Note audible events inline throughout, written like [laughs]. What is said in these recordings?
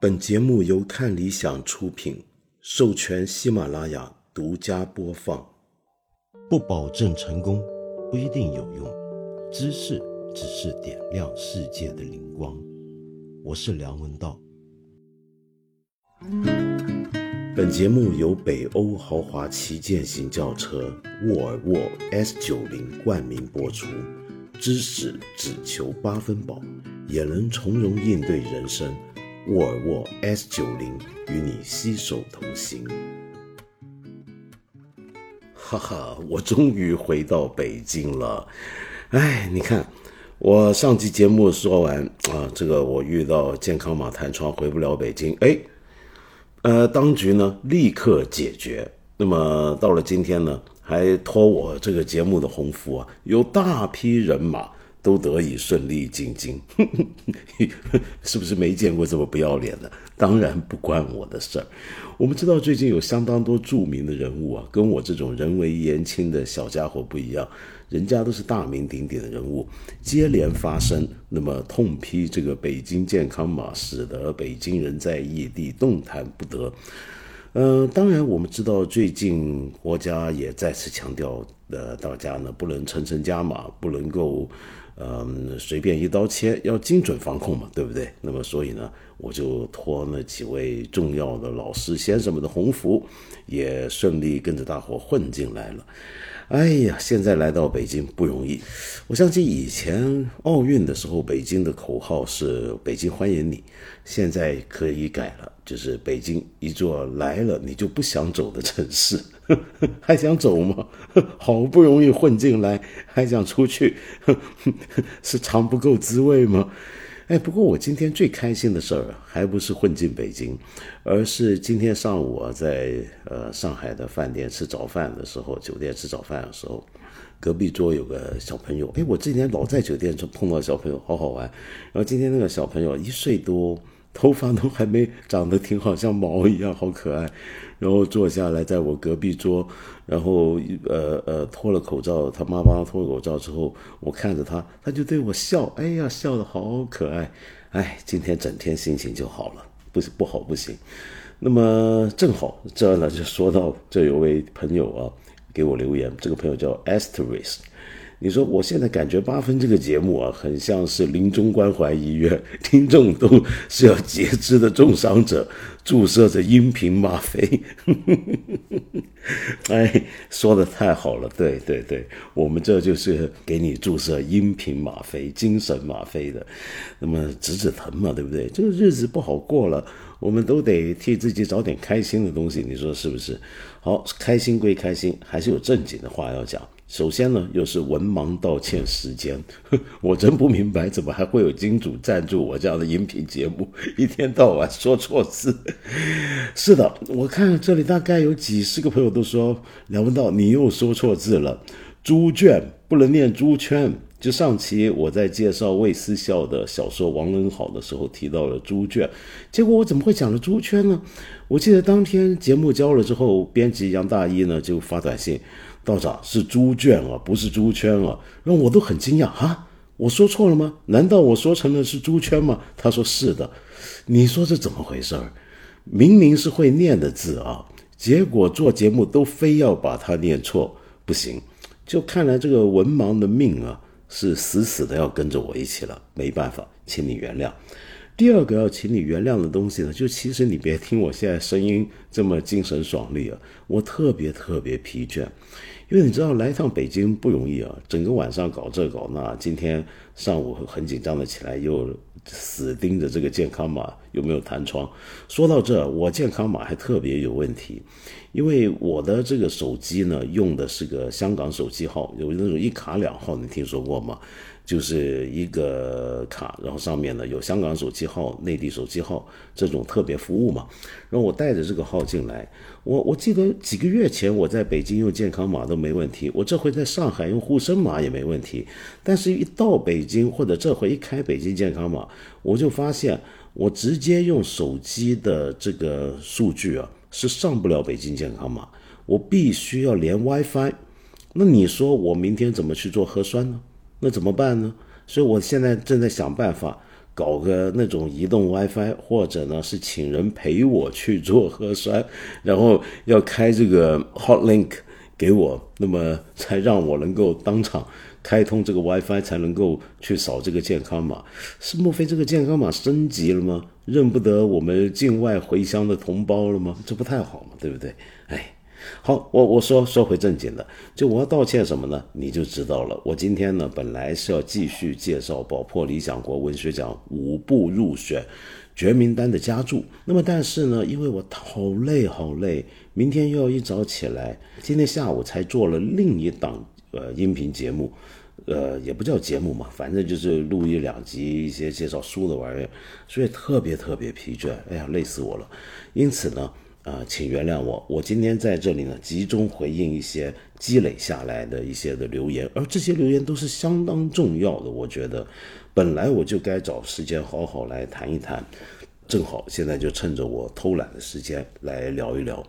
本节目由看理想出品，授权喜马拉雅独家播放。不保证成功，不一定有用。知识只是点亮世界的灵光。我是梁文道。本节目由北欧豪华旗舰型轿车沃尔沃 S90 冠名播出。知识只求八分饱，也能从容应对人生。沃尔沃 S 九零与你携手同行。哈哈，我终于回到北京了。哎，你看，我上期节目说完啊，这个我遇到健康码弹窗回不了北京。哎，呃，当局呢立刻解决。那么到了今天呢？还托我这个节目的鸿福啊，有大批人马都得以顺利进京，[laughs] 是不是没见过这么不要脸的？当然不关我的事儿。我们知道最近有相当多著名的人物啊，跟我这种人微言轻的小家伙不一样，人家都是大名鼎鼎的人物，接连发声，那么痛批这个北京健康码使得北京人在异地动弹不得。嗯，当然，我们知道最近国家也再次强调，呃，大家呢不能层层加码，不能够，嗯，随便一刀切，要精准防控嘛，对不对？那么，所以呢，我就托那几位重要的老师先生们的鸿福，也顺利跟着大伙混进来了。哎呀，现在来到北京不容易。我相信以前奥运的时候，北京的口号是“北京欢迎你”，现在可以改了，就是“北京一座来了你就不想走的城市”。[laughs] 还想走吗？[laughs] 好不容易混进来，还想出去，[laughs] 是尝不够滋味吗？哎，不过我今天最开心的事儿，还不是混进北京，而是今天上午啊，在呃上海的饭店吃早饭的时候，酒店吃早饭的时候，隔壁桌有个小朋友，哎，我这几天老在酒店就碰到小朋友，好好玩。然后今天那个小朋友一岁多。头发都还没长得挺好，像毛一样，好可爱。然后坐下来，在我隔壁桌，然后呃呃脱了口罩，他妈妈脱了口罩之后，我看着他，他就对我笑，哎呀，笑的好可爱。哎，今天整天心情就好了，不不好不行。那么正好这呢，就说到这有位朋友啊，给我留言，这个朋友叫 Asterisk。你说我现在感觉八分这个节目啊，很像是临终关怀医院，听众都是要截肢的重伤者，注射着音频吗啡。[laughs] 哎，说的太好了，对对对，我们这就是给你注射音频吗啡、精神吗啡的，那么止止疼嘛，对不对？这个日子不好过了，我们都得替自己找点开心的东西，你说是不是？好，开心归开心，还是有正经的话要讲。首先呢，又是文盲道歉时间，[laughs] 我真不明白，怎么还会有金主赞助我这样的音频节目，[laughs] 一天到晚说错字。[laughs] 是的，我看这里大概有几十个朋友都说梁文道你又说错字了，猪圈不能念猪圈。就上期我在介绍魏思孝的小说《王仁好》的时候提到了猪圈，结果我怎么会讲了猪圈呢？我记得当天节目交了之后，编辑杨大一呢就发短信。道长是猪圈啊，不是猪圈啊，让我都很惊讶啊！我说错了吗？难道我说成了是猪圈吗？他说是的，你说这怎么回事儿？明明是会念的字啊，结果做节目都非要把它念错，不行！就看来这个文盲的命啊，是死死的要跟着我一起了，没办法，请你原谅。第二个要请你原谅的东西呢，就其实你别听我现在声音这么精神爽利啊，我特别特别疲倦。因为你知道来一趟北京不容易啊，整个晚上搞这搞那，今天上午很紧张的起来，又死盯着这个健康码有没有弹窗。说到这，我健康码还特别有问题，因为我的这个手机呢用的是个香港手机号，有那种一卡两号，你听说过吗？就是一个卡，然后上面呢有香港手机号、内地手机号这种特别服务嘛。然后我带着这个号进来，我我记得几个月前我在北京用健康码都没问题，我这回在上海用沪深码也没问题。但是，一到北京或者这回一开北京健康码，我就发现我直接用手机的这个数据啊是上不了北京健康码，我必须要连 WiFi。那你说我明天怎么去做核酸呢？那怎么办呢？所以我现在正在想办法搞个那种移动 WiFi，或者呢是请人陪我去做核酸，[laughs] 然后要开这个 Hot Link 给我，那么才让我能够当场开通这个 WiFi，才能够去扫这个健康码。是莫非这个健康码升级了吗？认不得我们境外回乡的同胞了吗？这不太好嘛，对不对？好，我我说说回正经的，就我要道歉什么呢？你就知道了。我今天呢，本来是要继续介绍宝珀理想国文学奖五部入选绝名单的佳著。那么，但是呢，因为我好累好累，明天又要一早起来，今天下午才做了另一档呃音频节目，呃，也不叫节目嘛，反正就是录一两集一些介绍书的玩意儿，所以特别特别疲倦，哎呀，累死我了。因此呢。啊，请原谅我，我今天在这里呢，集中回应一些积累下来的一些的留言，而这些留言都是相当重要的。我觉得，本来我就该找时间好好来谈一谈，正好现在就趁着我偷懒的时间来聊一聊。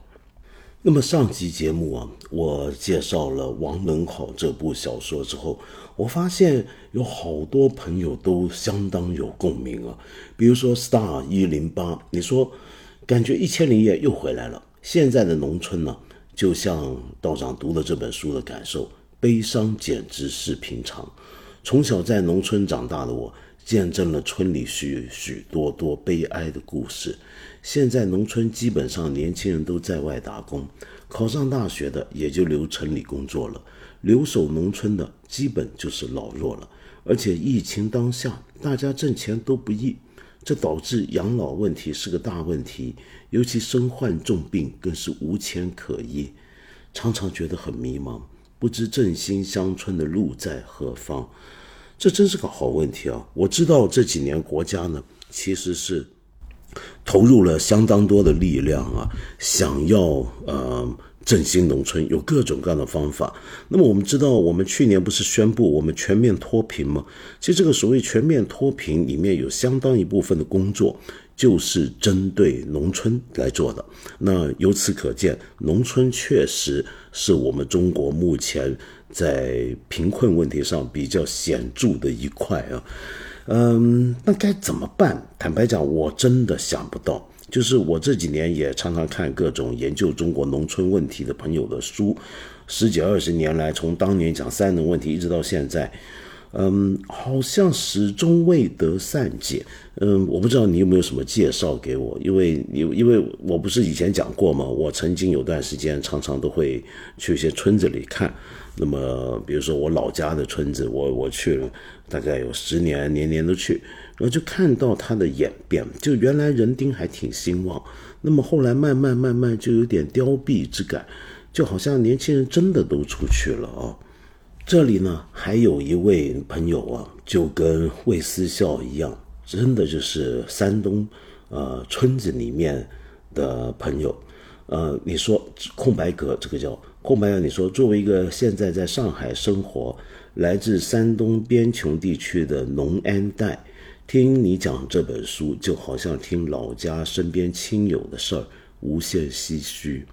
那么上期节目啊，我介绍了王能好这部小说之后，我发现有好多朋友都相当有共鸣啊，比如说 Star 一零八，你说。感觉一千零一夜又回来了。现在的农村呢，就像道长读了这本书的感受，悲伤简直是平常。从小在农村长大的我，见证了村里许许多多悲哀的故事。现在农村基本上年轻人都在外打工，考上大学的也就留城里工作了，留守农村的基本就是老弱了。而且疫情当下，大家挣钱都不易。这导致养老问题是个大问题，尤其身患重病更是无钱可医，常常觉得很迷茫，不知振兴乡村的路在何方。这真是个好问题啊！我知道这几年国家呢，其实是投入了相当多的力量啊，想要呃。振兴农村有各种各样的方法。那么我们知道，我们去年不是宣布我们全面脱贫吗？其实这个所谓全面脱贫里面有相当一部分的工作就是针对农村来做的。那由此可见，农村确实是我们中国目前在贫困问题上比较显著的一块啊。嗯，那该怎么办？坦白讲，我真的想不到。就是我这几年也常常看各种研究中国农村问题的朋友的书，十几二十年来，从当年讲三农问题一直到现在，嗯，好像始终未得善解。嗯，我不知道你有没有什么介绍给我，因为因因为我不是以前讲过吗？我曾经有段时间常常都会去一些村子里看。那么，比如说我老家的村子，我我去了大概有十年，年年都去，然后就看到它的演变。就原来人丁还挺兴旺，那么后来慢慢慢慢就有点凋敝之感，就好像年轻人真的都出去了啊。这里呢，还有一位朋友啊，就跟魏思孝一样，真的就是山东呃村子里面的朋友。呃，你说空白格这个叫。空白啊！你说，作为一个现在在上海生活、来自山东边穷地区的农安代，听你讲这本书，就好像听老家身边亲友的事儿，无限唏嘘。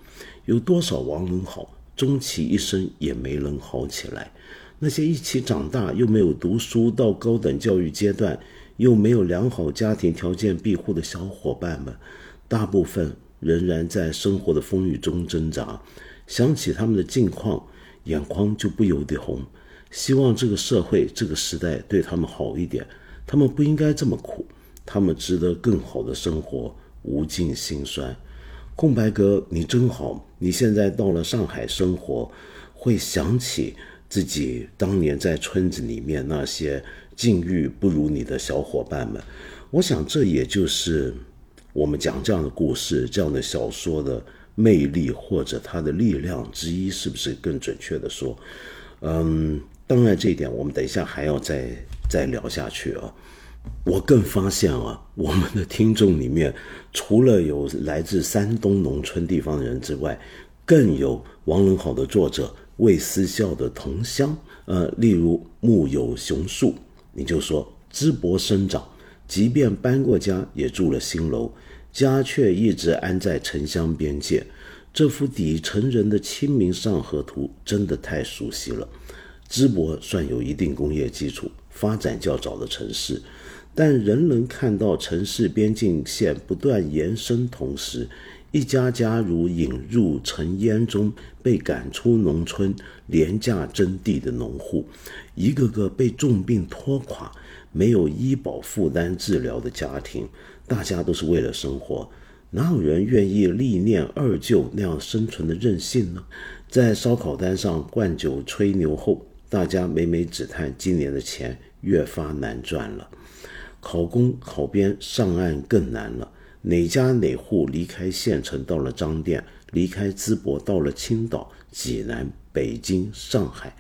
有多少王能好，终其一生也没能好起来？那些一起长大又没有读书到高等教育阶段，又没有良好家庭条件庇护的小伙伴们，大部分仍然在生活的风雨中挣扎。想起他们的境况，眼眶就不由得红。希望这个社会、这个时代对他们好一点。他们不应该这么苦，他们值得更好的生活。无尽心酸。空白哥，你真好。你现在到了上海生活，会想起自己当年在村子里面那些境遇不如你的小伙伴们。我想，这也就是我们讲这样的故事、这样的小说的。魅力或者它的力量之一，是不是更准确的说？嗯，当然这一点我们等一下还要再再聊下去啊。我更发现啊，我们的听众里面除了有来自山东农村地方的人之外，更有王仁好的作者魏思孝的同乡。呃，例如木有雄树，你就说淄博生长，即便搬过家，也住了新楼。家却一直安在城乡边界，这幅底层人的清明上河图真的太熟悉了。淄博算有一定工业基础，发展较早的城市，但仍能看到城市边境线不断延伸，同时一家家如引入尘烟中被赶出农村、廉价征地的农户，一个个被重病拖垮、没有医保负担治疗的家庭，大家都是为了生活。哪有人愿意历练二舅那样生存的韧性呢？在烧烤摊上灌酒吹牛后，大家每每只叹今年的钱越发难赚了。考公考编上岸更难了，哪家哪户离开县城到了张店，离开淄博到了青岛、济南、北京、上海，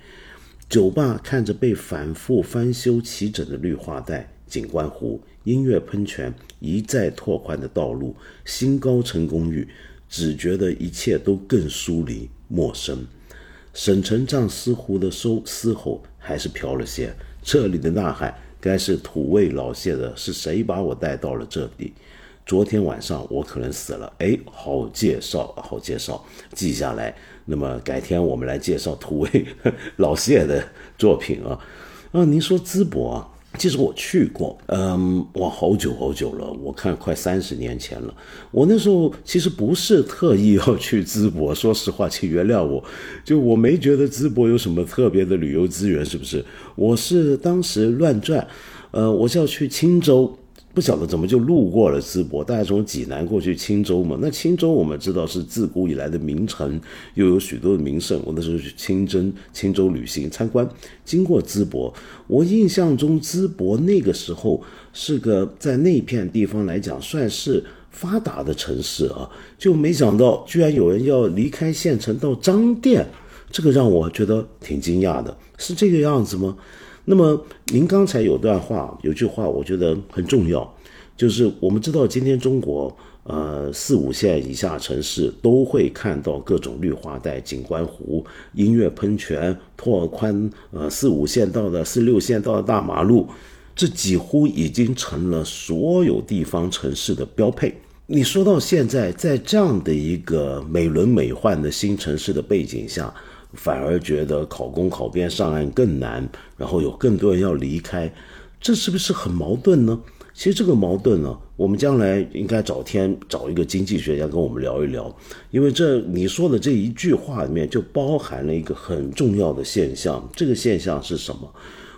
酒吧看着被反复翻修齐整的绿化带、景观湖。音乐喷泉一再拓宽的道路，新高层公寓，只觉得一切都更疏离陌生。沈城藏思湖的收嘶吼还是飘了些，这里的呐喊该是土味老谢的。是谁把我带到了这里？昨天晚上我可能死了。哎，好介绍，好介绍，记下来。那么改天我们来介绍土味 [laughs] 老谢的作品啊。啊，您说淄博？其实我去过，嗯，哇，好久好久了，我看快三十年前了。我那时候其实不是特意要去淄博，说实话，请原谅我，就我没觉得淄博有什么特别的旅游资源，是不是？我是当时乱转，呃，我是要去青州。不晓得怎么就路过了淄博，大家从济南过去青州嘛。那青州我们知道是自古以来的名城，又有许多的名胜。我那时候去清真青州旅行参观，经过淄博，我印象中淄博那个时候是个在那片地方来讲算是发达的城市啊，就没想到居然有人要离开县城到张店，这个让我觉得挺惊讶的，是这个样子吗？那么您刚才有段话，有句话，我觉得很重要，就是我们知道今天中国，呃，四五线以下城市都会看到各种绿化带、景观湖、音乐喷泉、拓宽，呃，四五线道的、四六线道的大马路，这几乎已经成了所有地方城市的标配。你说到现在，在这样的一个美轮美奂的新城市的背景下。反而觉得考公考编上岸更难，然后有更多人要离开，这是不是很矛盾呢？其实这个矛盾呢，我们将来应该找天找一个经济学家跟我们聊一聊，因为这你说的这一句话里面就包含了一个很重要的现象。这个现象是什么？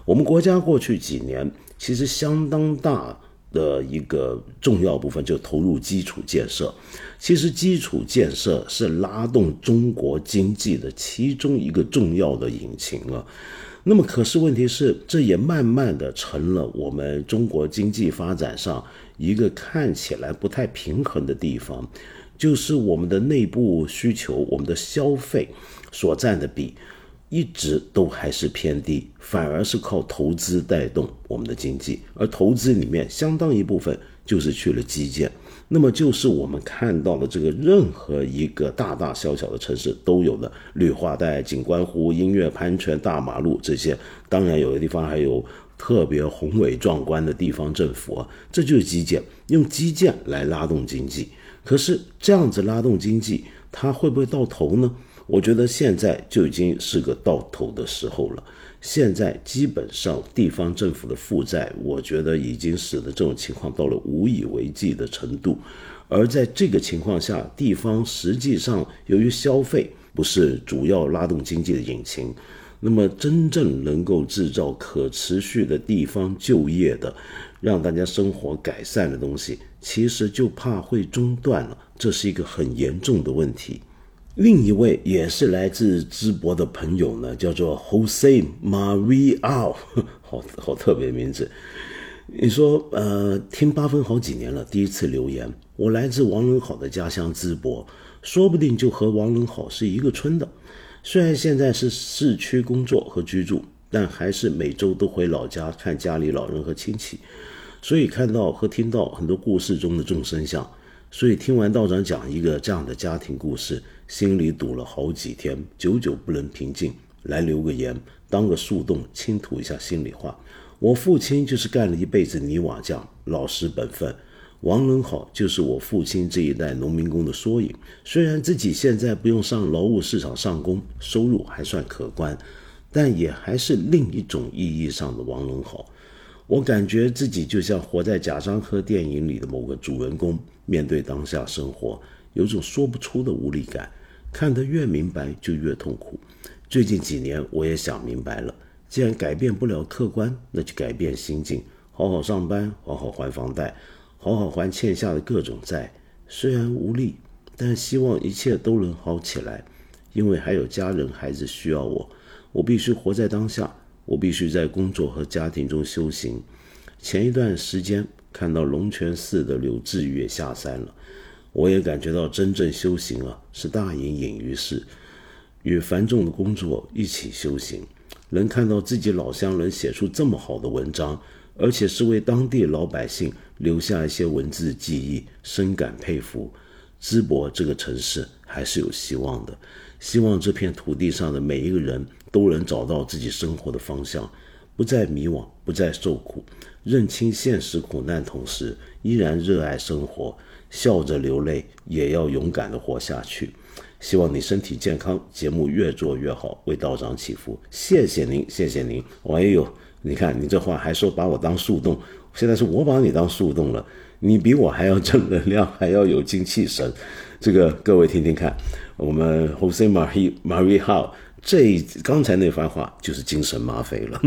我们国家过去几年其实相当大。的一个重要部分就投入基础建设，其实基础建设是拉动中国经济的其中一个重要的引擎啊。那么，可是问题是，这也慢慢的成了我们中国经济发展上一个看起来不太平衡的地方，就是我们的内部需求，我们的消费所占的比。一直都还是偏低，反而是靠投资带动我们的经济，而投资里面相当一部分就是去了基建，那么就是我们看到的这个任何一个大大小小的城市都有的绿化带、景观湖、音乐喷泉、大马路这些，当然有的地方还有特别宏伟壮观的地方政府啊，这就是基建，用基建来拉动经济。可是这样子拉动经济，它会不会到头呢？我觉得现在就已经是个到头的时候了。现在基本上地方政府的负债，我觉得已经使得这种情况到了无以为继的程度。而在这个情况下，地方实际上由于消费不是主要拉动经济的引擎，那么真正能够制造可持续的地方就业的，让大家生活改善的东西，其实就怕会中断了。这是一个很严重的问题。另一位也是来自淄博的朋友呢，叫做 Jose Maria，[laughs] 好好特别名字。你说，呃，听八分好几年了，第一次留言。我来自王仁好的家乡淄博，说不定就和王仁好是一个村的。虽然现在是市区工作和居住，但还是每周都回老家看家里老人和亲戚，所以看到和听到很多故事中的众生相。所以听完道长讲一个这样的家庭故事，心里堵了好几天，久久不能平静。来留个言，当个树洞，倾吐一下心里话。我父亲就是干了一辈子泥瓦匠，老实本分。王仁好就是我父亲这一代农民工的缩影。虽然自己现在不用上劳务市场上工，收入还算可观，但也还是另一种意义上的王仁好。我感觉自己就像活在贾樟柯电影里的某个主人公，面对当下生活，有种说不出的无力感。看得越明白，就越痛苦。最近几年，我也想明白了，既然改变不了客观，那就改变心境，好好上班，好好还房贷，好好还欠下的各种债。虽然无力，但希望一切都能好起来，因为还有家人、孩子需要我。我必须活在当下。我必须在工作和家庭中修行。前一段时间看到龙泉寺的柳志宇也下山了，我也感觉到真正修行啊，是大隐隐于市，与繁重的工作一起修行。能看到自己老乡能写出这么好的文章，而且是为当地老百姓留下一些文字记忆，深感佩服。淄博这个城市还是有希望的，希望这片土地上的每一个人。都能找到自己生活的方向，不再迷惘，不再受苦，认清现实苦难，同时依然热爱生活，笑着流泪，也要勇敢地活下去。希望你身体健康，节目越做越好，为道长祈福。谢谢您，谢谢您。哎呦，你看你这话还说把我当树洞，现在是我把你当树洞了。你比我还要正能量，还要有精气神。这个各位听听看，我们 Jose Maria，这刚才那番话就是精神吗啡了。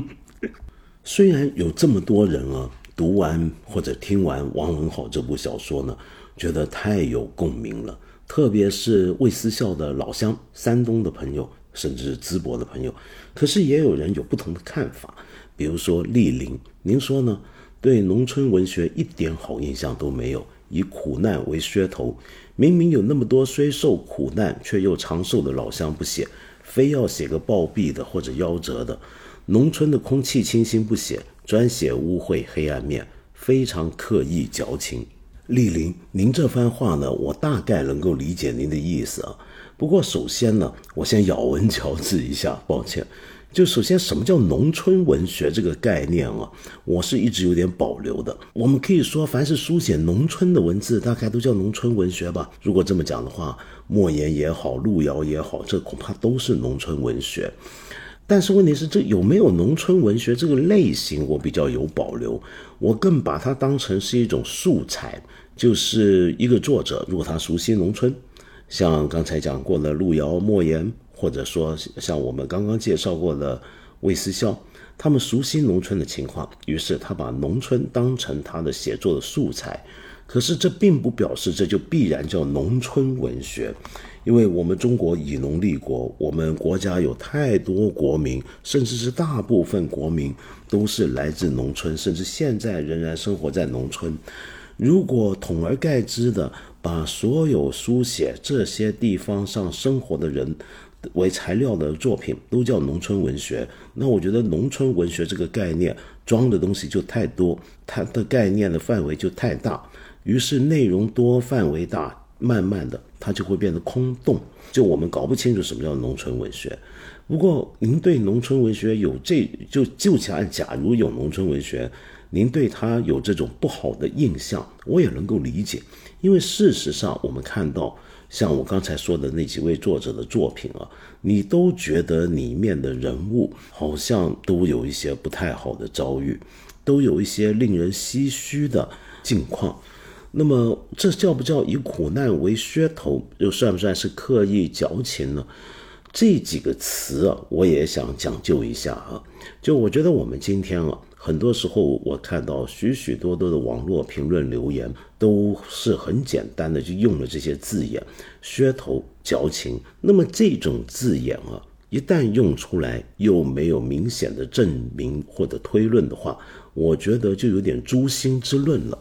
虽然有这么多人啊，读完或者听完王文好这部小说呢，觉得太有共鸣了，特别是魏思孝的老乡、山东的朋友，甚至淄博的朋友。可是也有人有不同的看法，比如说丽玲，您说呢？对农村文学一点好印象都没有，以苦难为噱头，明明有那么多虽受苦难却又长寿的老乡不写。非要写个暴毙的或者夭折的，农村的空气清新不写，专写污秽黑暗面，非常刻意矫情。丽玲，您这番话呢，我大概能够理解您的意思啊。不过首先呢，我先咬文嚼字一下，抱歉。就首先，什么叫农村文学这个概念啊？我是一直有点保留的。我们可以说，凡是书写农村的文字，大概都叫农村文学吧。如果这么讲的话，莫言也好，路遥也好，这恐怕都是农村文学。但是问题是，这有没有农村文学这个类型，我比较有保留。我更把它当成是一种素材，就是一个作者，如果他熟悉农村，像刚才讲过的路遥、莫言。或者说，像我们刚刚介绍过的魏思肖，他们熟悉农村的情况，于是他把农村当成他的写作的素材。可是这并不表示这就必然叫农村文学，因为我们中国以农立国，我们国家有太多国民，甚至是大部分国民都是来自农村，甚至现在仍然生活在农村。如果统而概之的把所有书写这些地方上生活的人，为材料的作品都叫农村文学，那我觉得农村文学这个概念装的东西就太多，它的概念的范围就太大，于是内容多、范围大，慢慢的它就会变得空洞，就我们搞不清楚什么叫农村文学。不过您对农村文学有这就就假假如有农村文学，您对它有这种不好的印象，我也能够理解，因为事实上我们看到。像我刚才说的那几位作者的作品啊，你都觉得里面的人物好像都有一些不太好的遭遇，都有一些令人唏嘘的境况。那么，这叫不叫以苦难为噱头？又算不算是刻意矫情呢？这几个词啊，我也想讲究一下啊。就我觉得我们今天啊。很多时候，我看到许许多多的网络评论留言，都是很简单的就用了这些字眼，噱头、矫情。那么这种字眼啊，一旦用出来，又没有明显的证明或者推论的话，我觉得就有点诛心之论了。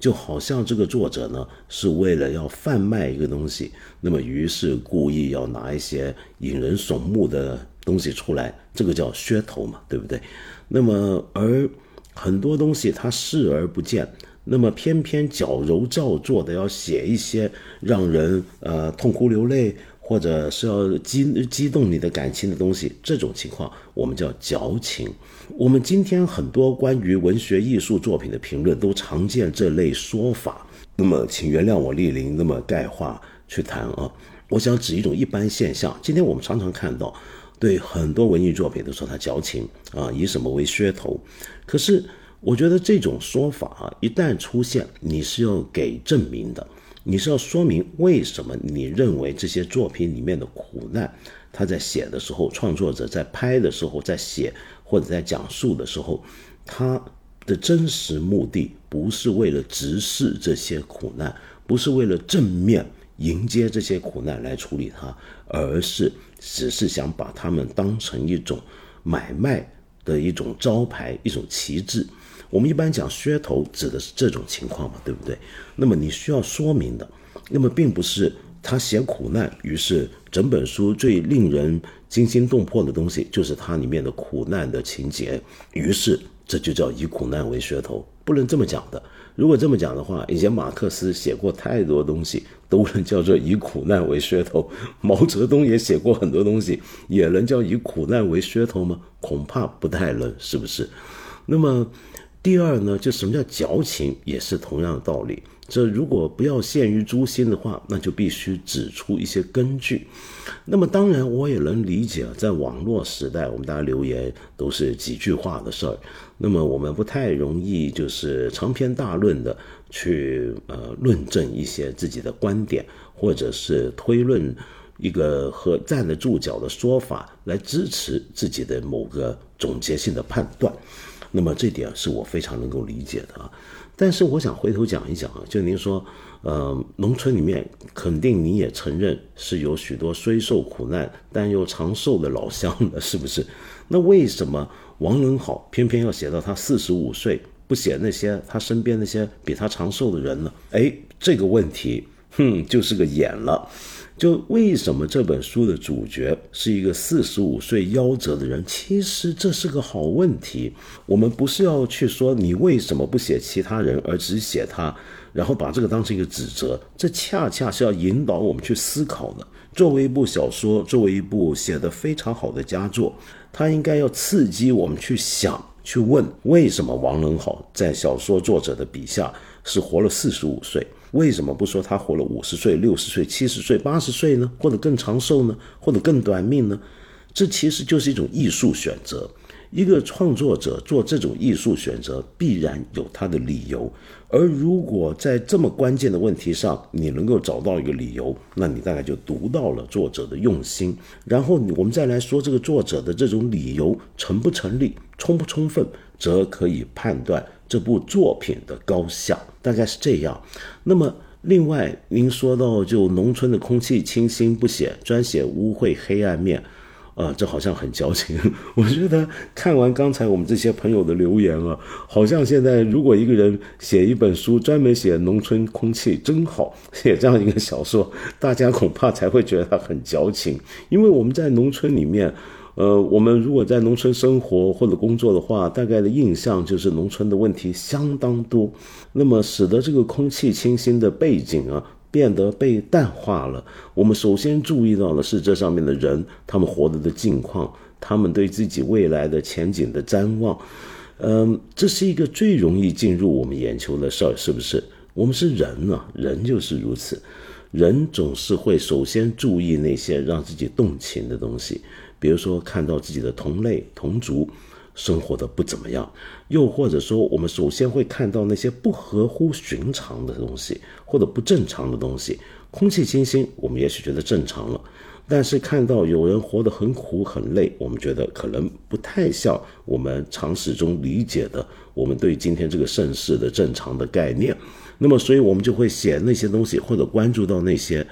就好像这个作者呢，是为了要贩卖一个东西，那么于是故意要拿一些引人瞩目的东西出来，这个叫噱头嘛，对不对？那么，而很多东西他视而不见，那么偏偏矫揉造作的要写一些让人呃痛哭流泪，或者是要激激动你的感情的东西，这种情况我们叫矫情。我们今天很多关于文学艺术作品的评论都常见这类说法，那么请原谅我莅临那么概化去谈啊。我想指一种一般现象，今天我们常常看到。对很多文艺作品都说它矫情啊，以什么为噱头？可是我觉得这种说法啊，一旦出现，你是要给证明的，你是要说明为什么你认为这些作品里面的苦难，他在写的时候，创作者在拍的时候，在写或者在讲述的时候，他的真实目的不是为了直视这些苦难，不是为了正面。迎接这些苦难来处理它，而是只是想把他们当成一种买卖的一种招牌、一种旗帜。我们一般讲噱头，指的是这种情况嘛，对不对？那么你需要说明的，那么并不是他写苦难，于是整本书最令人惊心动魄的东西就是它里面的苦难的情节，于是这就叫以苦难为噱头，不能这么讲的。如果这么讲的话，[laughs] 以前马克思写过太多东西，都能叫做以苦难为噱头；毛泽东也写过很多东西，也能叫以苦难为噱头吗？恐怕不太能，是不是？那么，第二呢，就什么叫矫情，也是同样的道理。这如果不要陷于诛心的话，那就必须指出一些根据。那么当然，我也能理解，在网络时代，我们大家留言都是几句话的事儿。那么我们不太容易就是长篇大论的去呃论证一些自己的观点，或者是推论一个和站得住脚的说法来支持自己的某个总结性的判断。那么这点是我非常能够理解的啊。但是我想回头讲一讲啊，就您说，呃，农村里面肯定你也承认是有许多虽受苦难但又长寿的老乡的，是不是？那为什么王仁好偏偏要写到他四十五岁，不写那些他身边那些比他长寿的人呢？哎，这个问题，哼，就是个眼了。就为什么这本书的主角是一个四十五岁夭折的人？其实这是个好问题。我们不是要去说你为什么不写其他人，而只写他，然后把这个当成一个指责。这恰恰是要引导我们去思考的。作为一部小说，作为一部写得非常好的佳作，它应该要刺激我们去想、去问：为什么王仁好在小说作者的笔下是活了四十五岁？为什么不说他活了五十岁、六十岁、七十岁、八十岁呢？或者更长寿呢？或者更短命呢？这其实就是一种艺术选择。一个创作者做这种艺术选择，必然有他的理由。而如果在这么关键的问题上，你能够找到一个理由，那你大概就读到了作者的用心。然后我们再来说这个作者的这种理由成不成立、充不充分，则可以判断这部作品的高下。大概是这样。那么，另外您说到就农村的空气清新不写，专写污秽黑暗面。啊，这好像很矫情。[laughs] 我觉得看完刚才我们这些朋友的留言啊，好像现在如果一个人写一本书，专门写农村空气真好，写这样一个小说，大家恐怕才会觉得他很矫情。因为我们在农村里面，呃，我们如果在农村生活或者工作的话，大概的印象就是农村的问题相当多，那么使得这个空气清新的背景啊。变得被淡化了。我们首先注意到的是这上面的人，他们活着的境况，他们对自己未来的前景的瞻望。嗯，这是一个最容易进入我们眼球的事儿，是不是？我们是人啊，人就是如此。人总是会首先注意那些让自己动情的东西，比如说看到自己的同类同族。生活的不怎么样，又或者说，我们首先会看到那些不合乎寻常的东西，或者不正常的东西。空气清新，我们也许觉得正常了；但是看到有人活得很苦很累，我们觉得可能不太像我们常识中理解的我们对今天这个盛世的正常的概念。那么，所以我们就会写那些东西，或者关注到那些，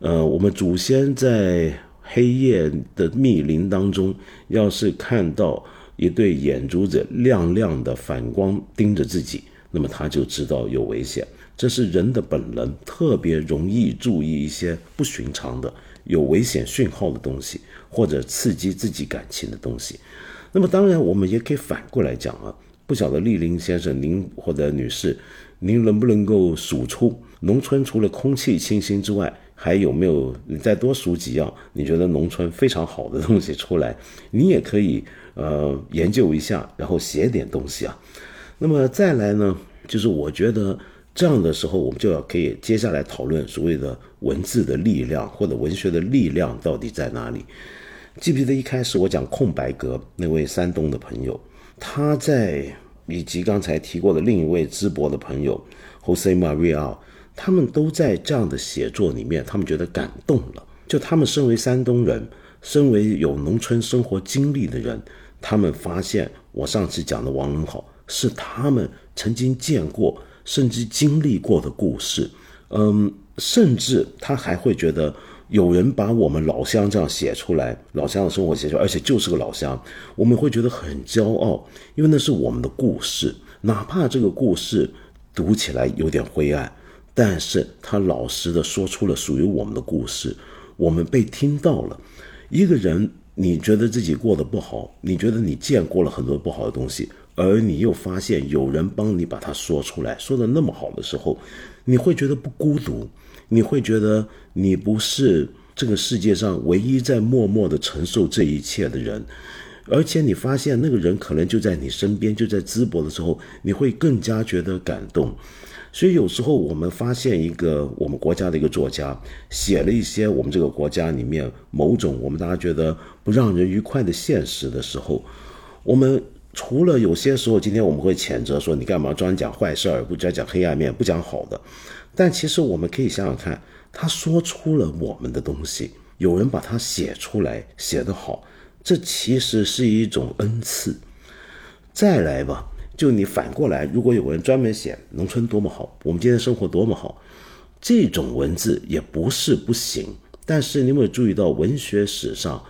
呃，我们祖先在黑夜的密林当中，要是看到。一对眼珠子亮亮的反光盯着自己，那么他就知道有危险。这是人的本能，特别容易注意一些不寻常的、有危险讯号的东西，或者刺激自己感情的东西。那么，当然我们也可以反过来讲啊。不晓得丽林先生您或者女士，您能不能够数出农村除了空气清新之外，还有没有？你再多数几样，你觉得农村非常好的东西出来，你也可以。呃，研究一下，然后写点东西啊。那么再来呢，就是我觉得这样的时候，我们就要可以接下来讨论所谓的文字的力量或者文学的力量到底在哪里。记不记得一开始我讲空白格那位山东的朋友，他在以及刚才提过的另一位淄博的朋友 Jose Maria，他们都在这样的写作里面，他们觉得感动了。就他们身为山东人，身为有农村生活经历的人，他们发现我上次讲的王仁好是他们曾经见过甚至经历过的故事。嗯，甚至他还会觉得。有人把我们老乡这样写出来，老乡的生活写出来，而且就是个老乡，我们会觉得很骄傲，因为那是我们的故事。哪怕这个故事读起来有点灰暗，但是他老实的说出了属于我们的故事，我们被听到了。一个人，你觉得自己过得不好，你觉得你见过了很多不好的东西，而你又发现有人帮你把它说出来，说的那么好的时候，你会觉得不孤独。你会觉得你不是这个世界上唯一在默默的承受这一切的人，而且你发现那个人可能就在你身边，就在淄博的时候，你会更加觉得感动。所以有时候我们发现一个我们国家的一个作家写了一些我们这个国家里面某种我们大家觉得不让人愉快的现实的时候，我们除了有些时候今天我们会谴责说你干嘛专讲坏事儿，不专讲黑暗面，不讲好的。但其实我们可以想想看，他说出了我们的东西，有人把它写出来，写得好，这其实是一种恩赐。再来吧，就你反过来，如果有人专门写农村多么好，我们今天生活多么好，这种文字也不是不行。但是你有没有注意到，文学史上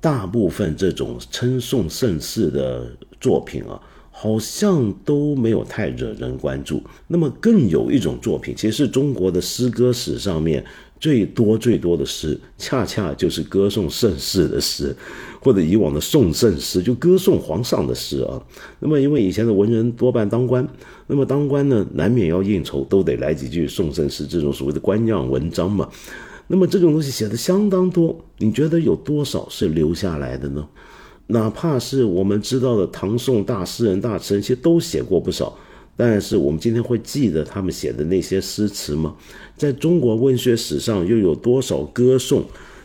大部分这种称颂盛世的作品啊？好像都没有太惹人关注。那么，更有一种作品，其实是中国的诗歌史上面最多最多的诗，恰恰就是歌颂盛世的诗，或者以往的颂圣诗，就歌颂皇上的诗啊。那么，因为以前的文人多半当官，那么当官呢，难免要应酬，都得来几句颂圣诗，这种所谓的官样文章嘛。那么，这种东西写的相当多，你觉得有多少是留下来的呢？哪怕是我们知道的唐宋大诗人、大词人，其实都写过不少。但是我们今天会记得他们写的那些诗词吗？在中国文学史上，又有多少歌颂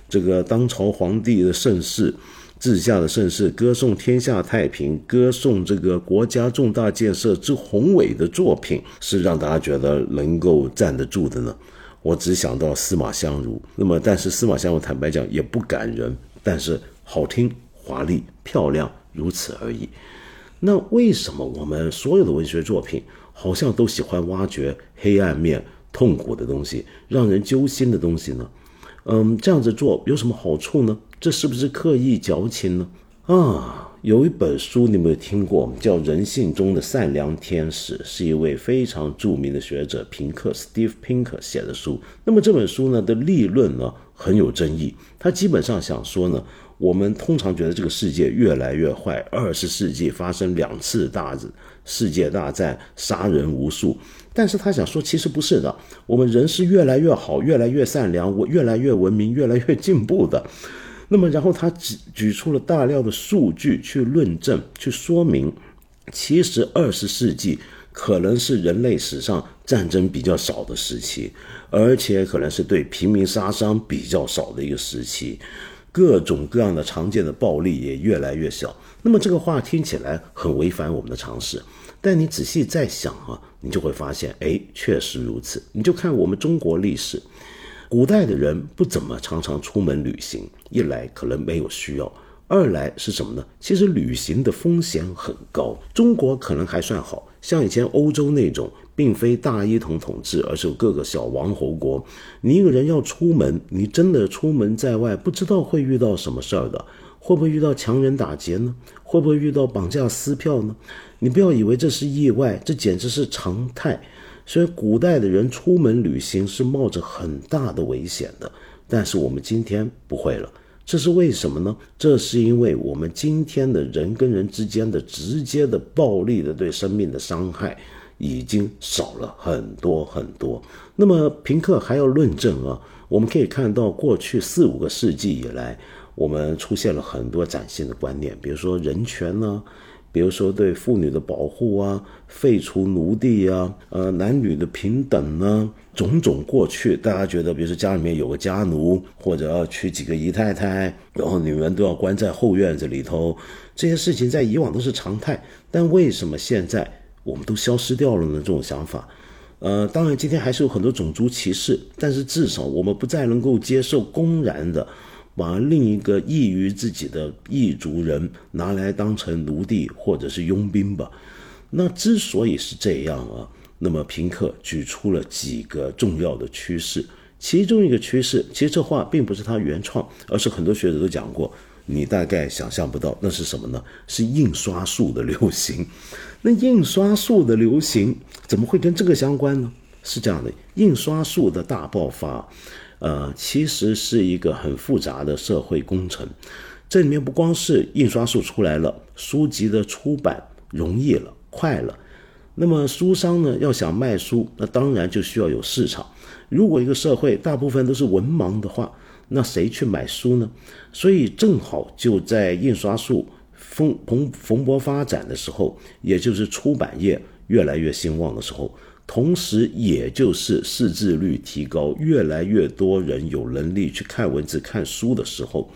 这个当朝皇帝的盛世、治下的盛世，歌颂天下太平、歌颂这个国家重大建设之宏伟的作品，是让大家觉得能够站得住的呢？我只想到司马相如。那么，但是司马相如坦白讲也不感人，但是好听。华丽漂亮，如此而已。那为什么我们所有的文学作品好像都喜欢挖掘黑暗面、痛苦的东西，让人揪心的东西呢？嗯，这样子做有什么好处呢？这是不是刻意矫情呢？啊，有一本书你有没有听过？叫《人性中的善良天使》，是一位非常著名的学者平克 （Steve Pinker） 写的书。那么这本书呢的立论呢很有争议，他基本上想说呢。我们通常觉得这个世界越来越坏，二十世纪发生两次大世界大战，杀人无数。但是他想说，其实不是的，我们人是越来越好，越来越善良，我越来越文明，越来越进步的。那么，然后他举举出了大量的数据去论证，去说明，其实二十世纪可能是人类史上战争比较少的时期，而且可能是对平民杀伤比较少的一个时期。各种各样的常见的暴力也越来越小。那么这个话听起来很违反我们的常识，但你仔细再想啊，你就会发现，哎，确实如此。你就看我们中国历史，古代的人不怎么常常出门旅行，一来可能没有需要，二来是什么呢？其实旅行的风险很高。中国可能还算好像以前欧洲那种。并非大一统统治，而是各个小王侯国。你一个人要出门，你真的出门在外，不知道会遇到什么事儿的，会不会遇到强人打劫呢？会不会遇到绑架撕票呢？你不要以为这是意外，这简直是常态。所以古代的人出门旅行是冒着很大的危险的，但是我们今天不会了，这是为什么呢？这是因为我们今天的人跟人之间的直接的暴力的对生命的伤害。已经少了很多很多。那么平克还要论证啊，我们可以看到过去四五个世纪以来，我们出现了很多崭新的观念，比如说人权呢，比如说对妇女的保护啊，废除奴隶啊，呃，男女的平等呢，种种过去，大家觉得，比如说家里面有个家奴，或者娶几个姨太太，然后女人都要关在后院子里头，这些事情在以往都是常态，但为什么现在我们都消失掉了呢？这种想法。呃，当然，今天还是有很多种族歧视，但是至少我们不再能够接受公然的把另一个异于自己的异族人拿来当成奴隶或者是佣兵吧。那之所以是这样啊，那么平克举出了几个重要的趋势，其中一个趋势，其实这话并不是他原创，而是很多学者都讲过。你大概想象不到，那是什么呢？是印刷术的流行。那印刷术的流行怎么会跟这个相关呢？是这样的，印刷术的大爆发，呃，其实是一个很复杂的社会工程。这里面不光是印刷术出来了，书籍的出版容易了、快了。那么书商呢，要想卖书，那当然就需要有市场。如果一个社会大部分都是文盲的话，那谁去买书呢？所以正好就在印刷术蓬蓬蓬勃发展的时候，也就是出版业越来越兴旺的时候，同时也就是识字率提高，越来越多人有能力去看文字、看书的时候，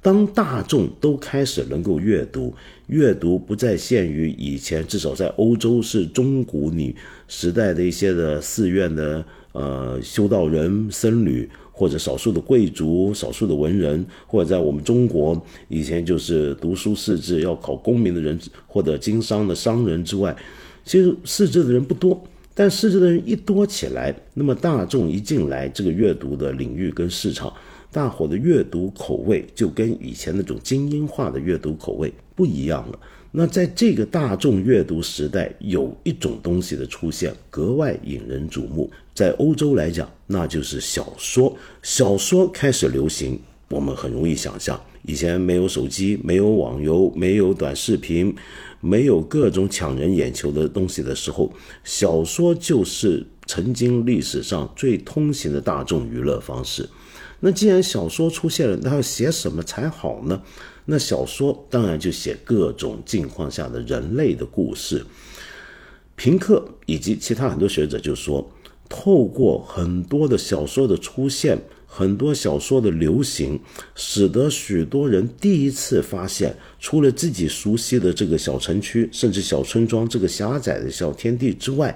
当大众都开始能够阅读，阅读不再限于以前，至少在欧洲是中古女时代的一些的寺院的呃修道人、僧侣。或者少数的贵族、少数的文人，或者在我们中国以前就是读书识字要考功名的人，或者经商的商人之外，其实识字的人不多。但识字的人一多起来，那么大众一进来，这个阅读的领域跟市场，大伙的阅读口味就跟以前那种精英化的阅读口味不一样了。那在这个大众阅读时代，有一种东西的出现格外引人瞩目。在欧洲来讲，那就是小说。小说开始流行，我们很容易想象，以前没有手机，没有网游，没有短视频，没有各种抢人眼球的东西的时候，小说就是曾经历史上最通行的大众娱乐方式。那既然小说出现了，那要写什么才好呢？那小说当然就写各种境况下的人类的故事。平克以及其他很多学者就说，透过很多的小说的出现，很多小说的流行，使得许多人第一次发现，除了自己熟悉的这个小城区，甚至小村庄这个狭窄的小天地之外，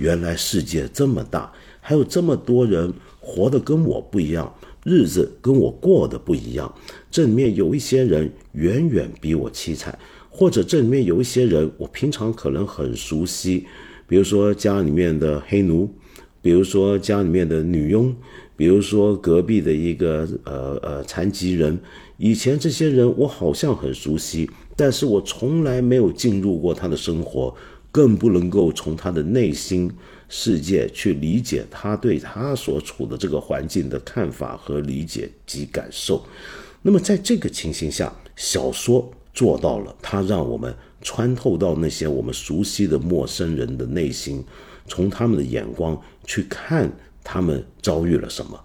原来世界这么大，还有这么多人活得跟我不一样。日子跟我过的不一样，这里面有一些人远远比我凄惨，或者这里面有一些人我平常可能很熟悉，比如说家里面的黑奴，比如说家里面的女佣，比如说隔壁的一个呃呃残疾人，以前这些人我好像很熟悉，但是我从来没有进入过他的生活，更不能够从他的内心。世界去理解他对他所处的这个环境的看法和理解及感受。那么，在这个情形下，小说做到了，它让我们穿透到那些我们熟悉的陌生人的内心，从他们的眼光去看他们遭遇了什么。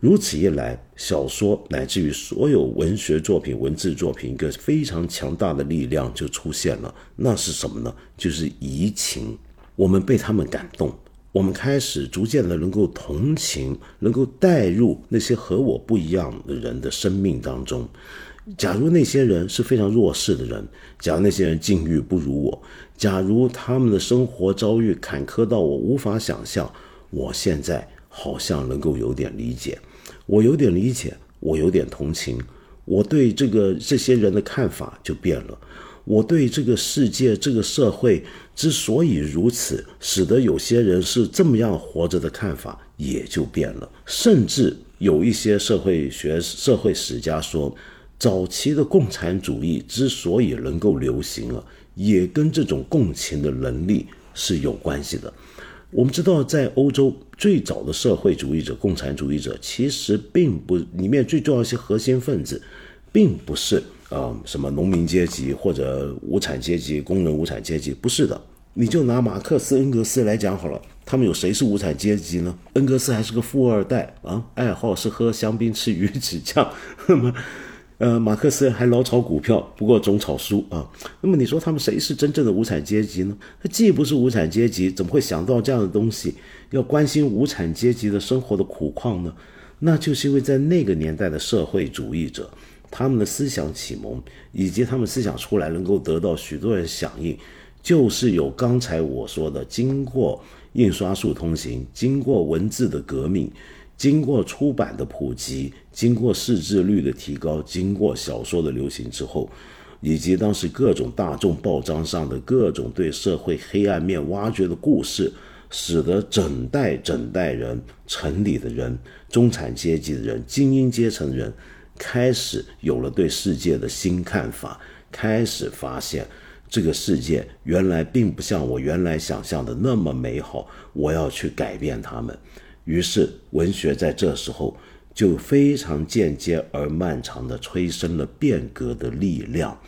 如此一来，小说乃至于所有文学作品、文字作品，一个非常强大的力量就出现了。那是什么呢？就是移情。我们被他们感动，我们开始逐渐的能够同情，能够带入那些和我不一样的人的生命当中。假如那些人是非常弱势的人，假如那些人境遇不如我，假如他们的生活遭遇坎坷到我无法想象，我现在好像能够有点理解，我有点理解，我有点同情，我对这个这些人的看法就变了。我对这个世界、这个社会之所以如此，使得有些人是这么样活着的看法也就变了。甚至有一些社会学、社会史家说，早期的共产主义之所以能够流行啊，也跟这种共情的能力是有关系的。我们知道，在欧洲最早的社会主义者、共产主义者，其实并不里面最重要一些核心分子，并不是。啊，什么农民阶级或者无产阶级、工人无产阶级？不是的，你就拿马克思、恩格斯来讲好了，他们有谁是无产阶级呢？[laughs] 恩格斯还是个富二代啊，爱好是喝香槟、吃鱼子酱。那么，呃，马克思还老炒股票，不过总炒输啊。那么你说他们谁是真正的无产阶级呢？他既不是无产阶级，怎么会想到这样的东西，要关心无产阶级的生活的苦况呢？那就是因为在那个年代的社会主义者，他们的思想启蒙以及他们思想出来能够得到许多人响应，就是有刚才我说的，经过印刷术通行，经过文字的革命。经过出版的普及，经过识字率的提高，经过小说的流行之后，以及当时各种大众报章上的各种对社会黑暗面挖掘的故事，使得整代整代人、城里的人、中产阶级的人、精英阶层的人，开始有了对世界的新看法，开始发现这个世界原来并不像我原来想象的那么美好，我要去改变他们。于是，文学在这时候就非常间接而漫长地催生了变革的力量。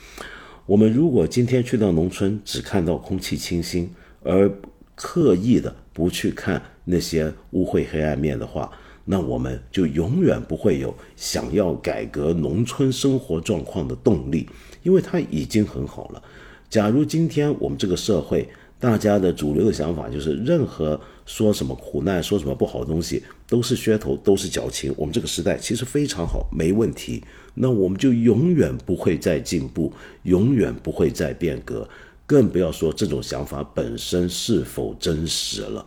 我们如果今天去到农村，只看到空气清新，而刻意的不去看那些污秽黑暗面的话，那我们就永远不会有想要改革农村生活状况的动力，因为它已经很好了。假如今天我们这个社会，大家的主流的想法就是，任何说什么苦难、说什么不好的东西，都是噱头，都是矫情。我们这个时代其实非常好，没问题。那我们就永远不会再进步，永远不会再变革，更不要说这种想法本身是否真实了。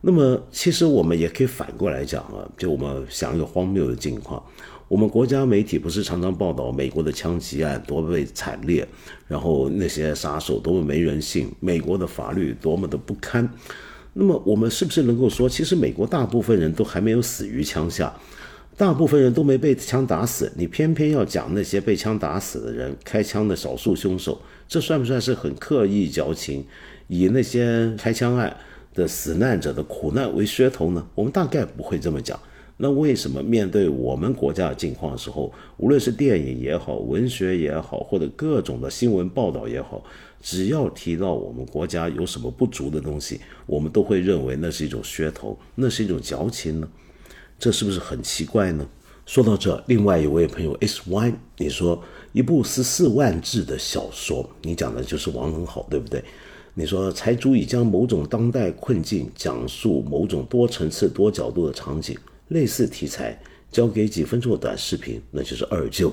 那么，其实我们也可以反过来讲啊，就我们想一个荒谬的境况。我们国家媒体不是常常报道美国的枪击案多么惨烈，然后那些杀手多么没人性，美国的法律多么的不堪。那么我们是不是能够说，其实美国大部分人都还没有死于枪下，大部分人都没被枪打死，你偏偏要讲那些被枪打死的人，开枪的少数凶手，这算不算是很刻意矫情，以那些开枪案的死难者的苦难为噱头呢？我们大概不会这么讲。那为什么面对我们国家的境况的时候，无论是电影也好，文学也好，或者各种的新闻报道也好，只要提到我们国家有什么不足的东西，我们都会认为那是一种噱头，那是一种矫情呢？这是不是很奇怪呢？说到这，另外一位朋友 S Y，你说一部十四万字的小说，你讲的就是王很好，对不对？你说才足以将某种当代困境讲述某种多层次、多角度的场景。类似题材交给几分钟的短视频，那就是二舅；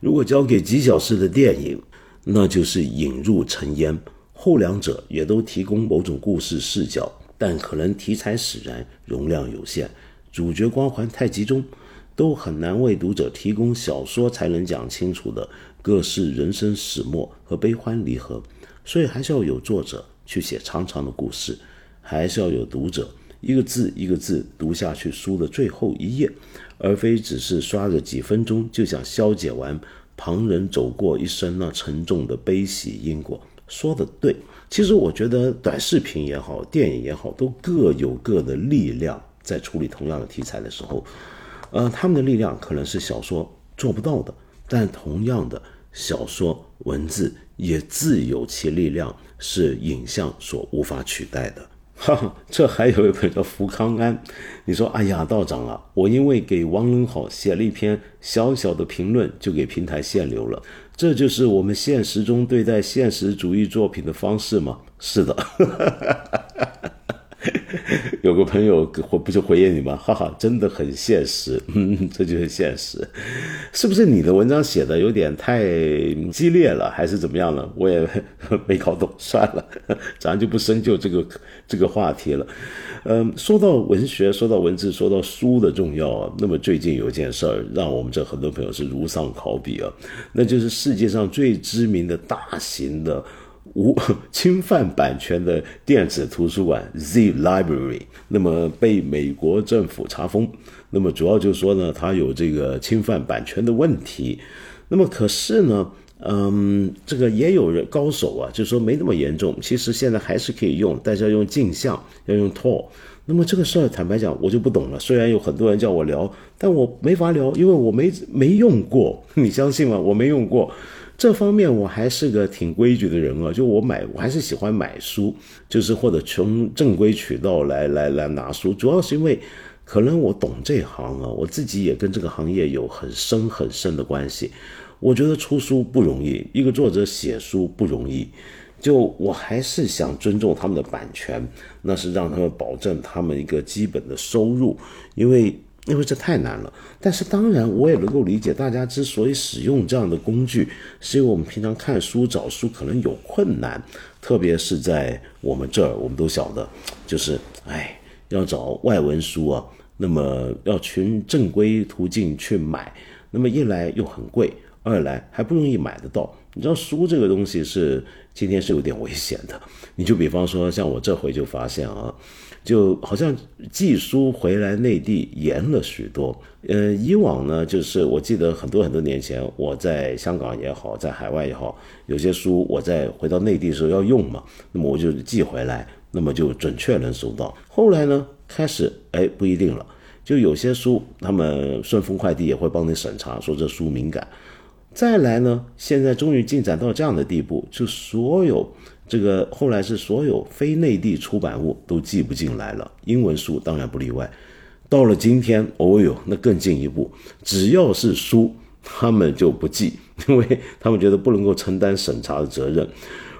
如果交给几小时的电影，那就是引入尘烟。后两者也都提供某种故事视角，但可能题材使然，容量有限，主角光环太集中，都很难为读者提供小说才能讲清楚的各式人生始末和悲欢离合。所以还是要有作者去写长长的故事，还是要有读者。一个字一个字读下去，书的最后一页，而非只是刷个几分钟就想消解完旁人走过一生那沉重的悲喜因果。说的对，其实我觉得短视频也好，电影也好，都各有各的力量。在处理同样的题材的时候，呃，他们的力量可能是小说做不到的，但同样的，小说文字也自有其力量，是影像所无法取代的。哈，[laughs] 这还有一本叫福康安。你说，哎呀，道长啊，我因为给王仁好写了一篇小小的评论，就给平台限流了。这就是我们现实中对待现实主义作品的方式吗？是的。有个朋友回不就回应你吗？哈哈，真的很现实，嗯，[laughs] 这就是现实，是不是你的文章写的有点太激烈了，还是怎么样了？我也 [laughs] 没搞懂，算了，[laughs] 咱就不深究这个这个话题了。嗯，说到文学，说到文字，说到书的重要啊，那么最近有件事儿，让我们这很多朋友是如丧考妣啊，那就是世界上最知名的大型的。无 [laughs] 侵犯版权的电子图书馆 Z Library，那么被美国政府查封，那么主要就是说呢，它有这个侵犯版权的问题。那么可是呢，嗯，这个也有人高手啊，就说没那么严重，其实现在还是可以用，但是要用镜像，要用 Tor。那么这个事儿，坦白讲，我就不懂了。虽然有很多人叫我聊，但我没法聊，因为我没没用过，[laughs] 你相信吗？我没用过。这方面我还是个挺规矩的人啊，就我买我还是喜欢买书，就是或者从正规渠道来来来拿书，主要是因为可能我懂这行啊，我自己也跟这个行业有很深很深的关系。我觉得出书不容易，一个作者写书不容易。就我还是想尊重他们的版权，那是让他们保证他们一个基本的收入，因为因为这太难了。但是当然，我也能够理解大家之所以使用这样的工具，是因为我们平常看书找书可能有困难，特别是在我们这儿，我们都晓得，就是哎，要找外文书啊，那么要循正规途径去买，那么一来又很贵，二来还不容易买得到。你知道书这个东西是今天是有点危险的，你就比方说像我这回就发现啊，就好像寄书回来内地严了许多。呃，以往呢，就是我记得很多很多年前，我在香港也好，在海外也好，有些书我在回到内地的时候要用嘛，那么我就寄回来，那么就准确能收到。后来呢，开始哎不一定了，就有些书他们顺丰快递也会帮你审查，说这书敏感。再来呢？现在终于进展到这样的地步，就所有这个后来是所有非内地出版物都寄不进来了，英文书当然不例外。到了今天，哦哟，那更进一步，只要是书，他们就不寄，因为他们觉得不能够承担审查的责任。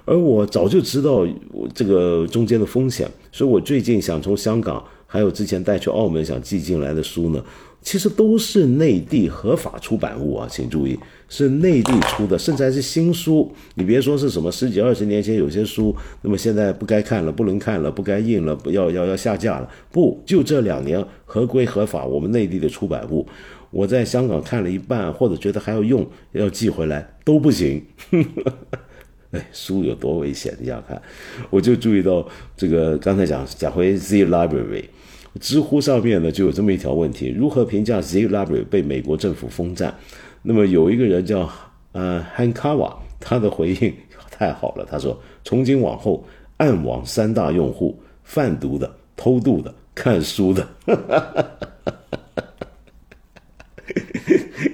而我早就知道这个中间的风险，所以我最近想从香港，还有之前带去澳门想寄进来的书呢。其实都是内地合法出版物啊，请注意，是内地出的，甚至还是新书。你别说是什么十几二十年前有些书，那么现在不该看了，不能看了，不该印了，不要要要下架了。不，就这两年合规合法，我们内地的出版物，我在香港看了一半，或者觉得还要用，要寄回来都不行。[laughs] 哎，书有多危险？你想看，我就注意到这个，刚才讲讲回 Z Library。知乎上面呢就有这么一条问题：如何评价 Z Library 被美国政府封站？那么有一个人叫呃 Hankawa，他的回应太好了，他说：从今往后，暗网三大用户：贩毒的、偷渡的、看书的。[laughs]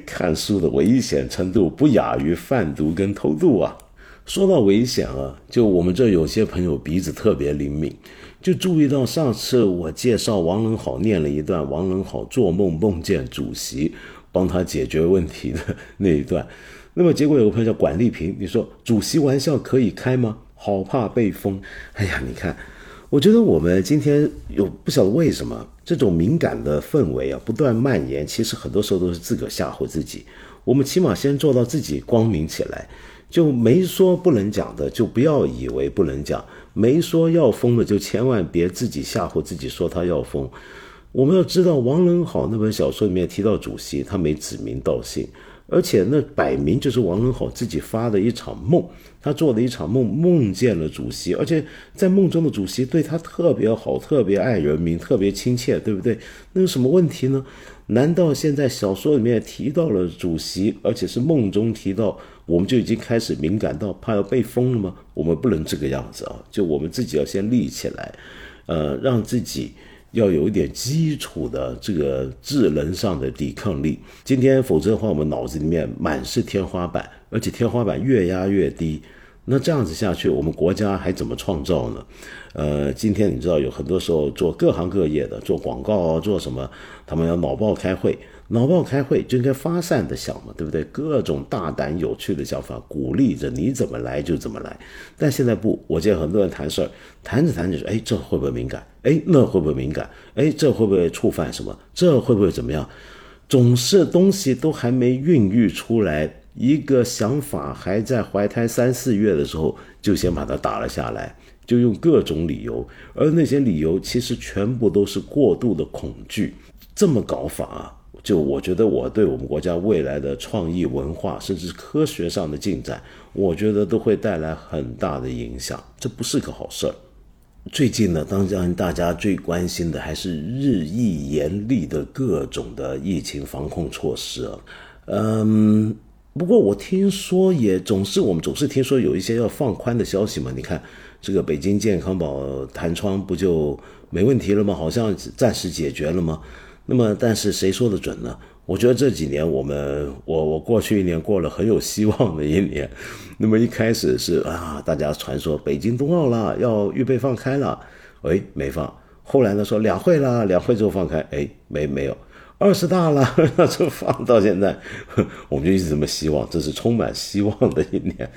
看书的危险程度不亚于贩毒跟偷渡啊！说到危险啊，就我们这有些朋友鼻子特别灵敏。就注意到上次我介绍王仁好念了一段王仁好做梦梦见主席帮他解决问题的那一段，那么结果有个朋友叫管丽萍，你说主席玩笑可以开吗？好怕被封。哎呀，你看，我觉得我们今天有不晓得为什么这种敏感的氛围啊不断蔓延，其实很多时候都是自个吓唬自己。我们起码先做到自己光明起来，就没说不能讲的，就不要以为不能讲。没说要封的，就千万别自己吓唬自己说他要封。我们要知道，王仁好那本小说里面提到主席，他没指名道姓，而且那摆明就是王仁好自己发的一场梦，他做的一场梦，梦见了主席，而且在梦中的主席对他特别好，特别爱人民，特别亲切，对不对？那有什么问题呢？难道现在小说里面提到了主席，而且是梦中提到？我们就已经开始敏感到怕要被封了吗？我们不能这个样子啊！就我们自己要先立起来，呃，让自己要有一点基础的这个智能上的抵抗力。今天否则的话，我们脑子里面满是天花板，而且天花板越压越低。那这样子下去，我们国家还怎么创造呢？呃，今天你知道有很多时候做各行各业的，做广告啊，做什么，他们要脑爆开会。脑爆开会就应该发散的想嘛，对不对？各种大胆有趣的想法，鼓励着你怎么来就怎么来。但现在不，我见很多人谈事儿，谈着谈着说，哎，这会不会敏感？哎，那会不会敏感？哎，这会不会触犯什么？这会不会怎么样？总是东西都还没孕育出来，一个想法还在怀胎三四月的时候，就先把它打了下来，就用各种理由，而那些理由其实全部都是过度的恐惧。这么搞法啊！就我觉得，我对我们国家未来的创意文化，甚至科学上的进展，我觉得都会带来很大的影响。这不是个好事儿。最近呢，当然大家最关心的还是日益严厉的各种的疫情防控措施啊。嗯，不过我听说也总是我们总是听说有一些要放宽的消息嘛。你看这个北京健康宝弹窗不就没问题了吗？好像暂时解决了吗？那么，但是谁说的准呢？我觉得这几年我们，我我过去一年过了很有希望的一年。[laughs] 那么一开始是啊，大家传说北京冬奥了，要预备放开了，哎，没放。后来呢说两会了，两会之后放开，哎，没没有。二十大了，[laughs] 那就放到现在，[laughs] 我们就一直这么希望，这是充满希望的一年。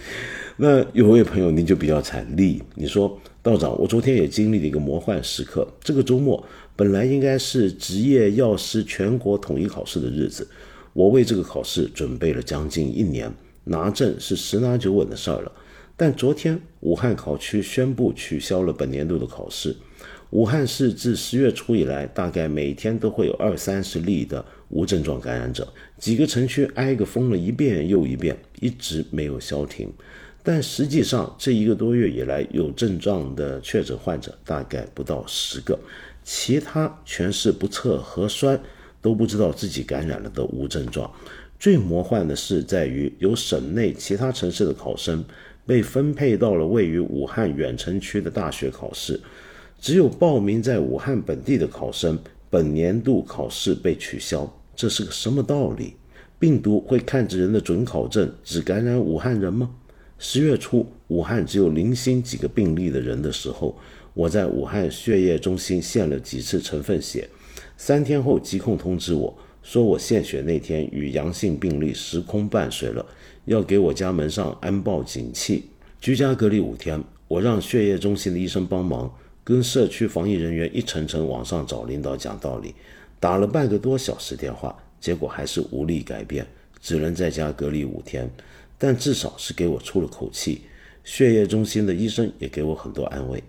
那有位朋友您就比较惨烈，你说道长，我昨天也经历了一个魔幻时刻。这个周末本来应该是职业药师全国统一考试的日子，我为这个考试准备了将近一年，拿证是十拿九稳的事儿了。但昨天武汉考区宣布取消了本年度的考试。武汉市自十月初以来，大概每天都会有二三十例的无症状感染者，几个城区挨个封了一遍又一遍，一直没有消停。但实际上，这一个多月以来，有症状的确诊患者大概不到十个，其他全是不测核酸都不知道自己感染了的无症状。最魔幻的是在于，有省内其他城市的考生被分配到了位于武汉远城区的大学考试。只有报名在武汉本地的考生，本年度考试被取消，这是个什么道理？病毒会看着人的准考证，只感染武汉人吗？十月初，武汉只有零星几个病例的人的时候，我在武汉血液中心献了几次成分血，三天后疾控通知我说，我献血那天与阳性病例时空伴随了，要给我家门上安报警器，居家隔离五天。我让血液中心的医生帮忙。跟社区防疫人员一层层往上找领导讲道理，打了半个多小时电话，结果还是无力改变，只能在家隔离五天。但至少是给我出了口气。血液中心的医生也给我很多安慰。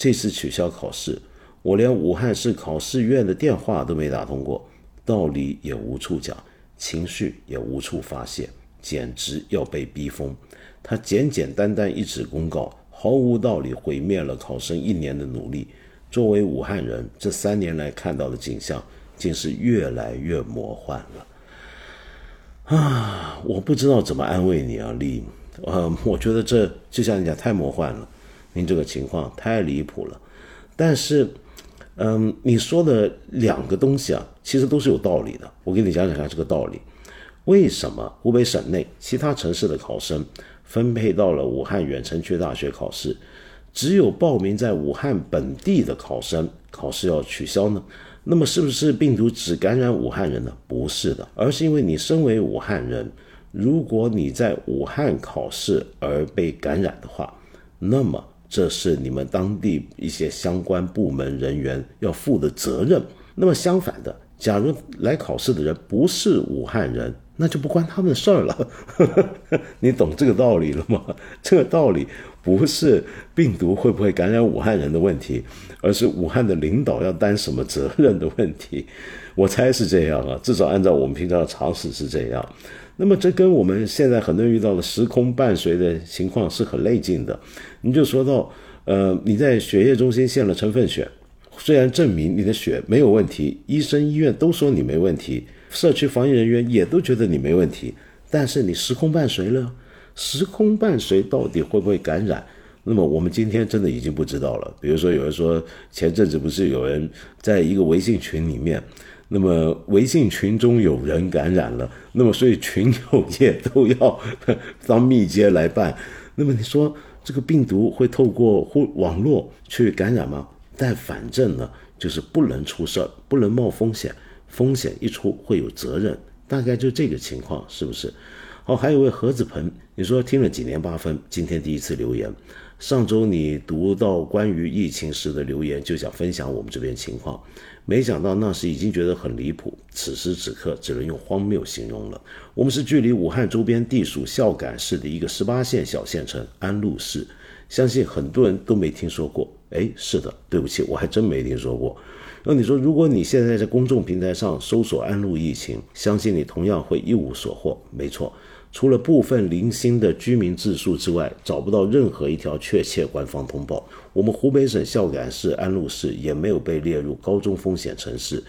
这次取消考试，我连武汉市考试院的电话都没打通过，道理也无处讲，情绪也无处发泄，简直要被逼疯。他简简单单一纸公告。毫无道理，毁灭了考生一年的努力。作为武汉人，这三年来看到的景象，竟是越来越魔幻了。啊，我不知道怎么安慰你啊，丽。呃，我觉得这就像你讲，太魔幻了。您这个情况太离谱了。但是，嗯，你说的两个东西啊，其实都是有道理的。我给你讲讲看这个道理。为什么湖北省内其他城市的考生？分配到了武汉远城区大学考试，只有报名在武汉本地的考生考试要取消呢？那么是不是病毒只感染武汉人呢？不是的，而是因为你身为武汉人，如果你在武汉考试而被感染的话，那么这是你们当地一些相关部门人员要负的责任。那么相反的，假如来考试的人不是武汉人，那就不关他们的事儿了，[laughs] 你懂这个道理了吗？这个道理不是病毒会不会感染武汉人的问题，而是武汉的领导要担什么责任的问题。我猜是这样啊，至少按照我们平常的常识是这样。那么这跟我们现在很多人遇到的时空伴随的情况是很类近的。你就说到，呃，你在血液中心献了成分血，虽然证明你的血没有问题，医生医院都说你没问题。社区防疫人员也都觉得你没问题，但是你时空伴随了，时空伴随到底会不会感染？那么我们今天真的已经不知道了。比如说，有人说前阵子不是有人在一个微信群里面，那么微信群中有人感染了，那么所以群友也都要当密接来办。那么你说这个病毒会透过互网络去感染吗？但反正呢，就是不能出事儿，不能冒风险。风险一出会有责任，大概就这个情况，是不是？好，还有位何子鹏，你说听了几年八分，今天第一次留言。上周你读到关于疫情时的留言，就想分享我们这边情况，没想到那时已经觉得很离谱，此时此刻只能用荒谬形容了。我们是距离武汉周边地属孝感市的一个十八线小县城安陆市，相信很多人都没听说过。哎，是的，对不起，我还真没听说过。那你说，如果你现在在公众平台上搜索“安陆疫情”，相信你同样会一无所获。没错，除了部分零星的居民自述之外，找不到任何一条确切官方通报。我们湖北省孝感市安陆市也没有被列入高中风险城市，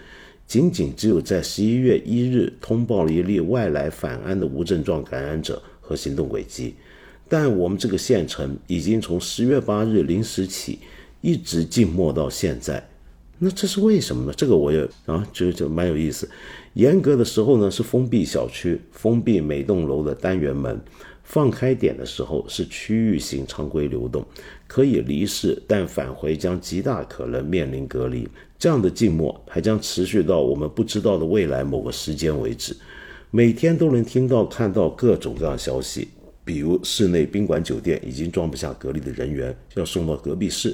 仅仅只有在十一月一日通报了一例外来返安的无症状感染者和行动轨迹。但我们这个县城已经从十月八日零时起，一直静默到现在。那这是为什么呢？这个我也啊，觉得就蛮有意思。严格的时候呢，是封闭小区，封闭每栋楼的单元门，放开点的时候是区域性常规流动，可以离市，但返回将极大可能面临隔离。这样的静默还将持续到我们不知道的未来某个时间为止。每天都能听到、看到各种各样消息，比如室内宾馆、酒店已经装不下隔离的人员，要送到隔壁市；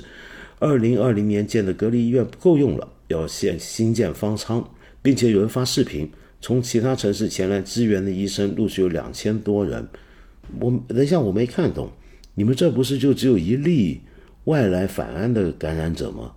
二零二零年建的隔离医院不够用了，要建新建方舱，并且有人发视频，从其他城市前来支援的医生陆续有两千多人。我等一下，我没看懂，你们这不是就只有一例外来返安的感染者吗？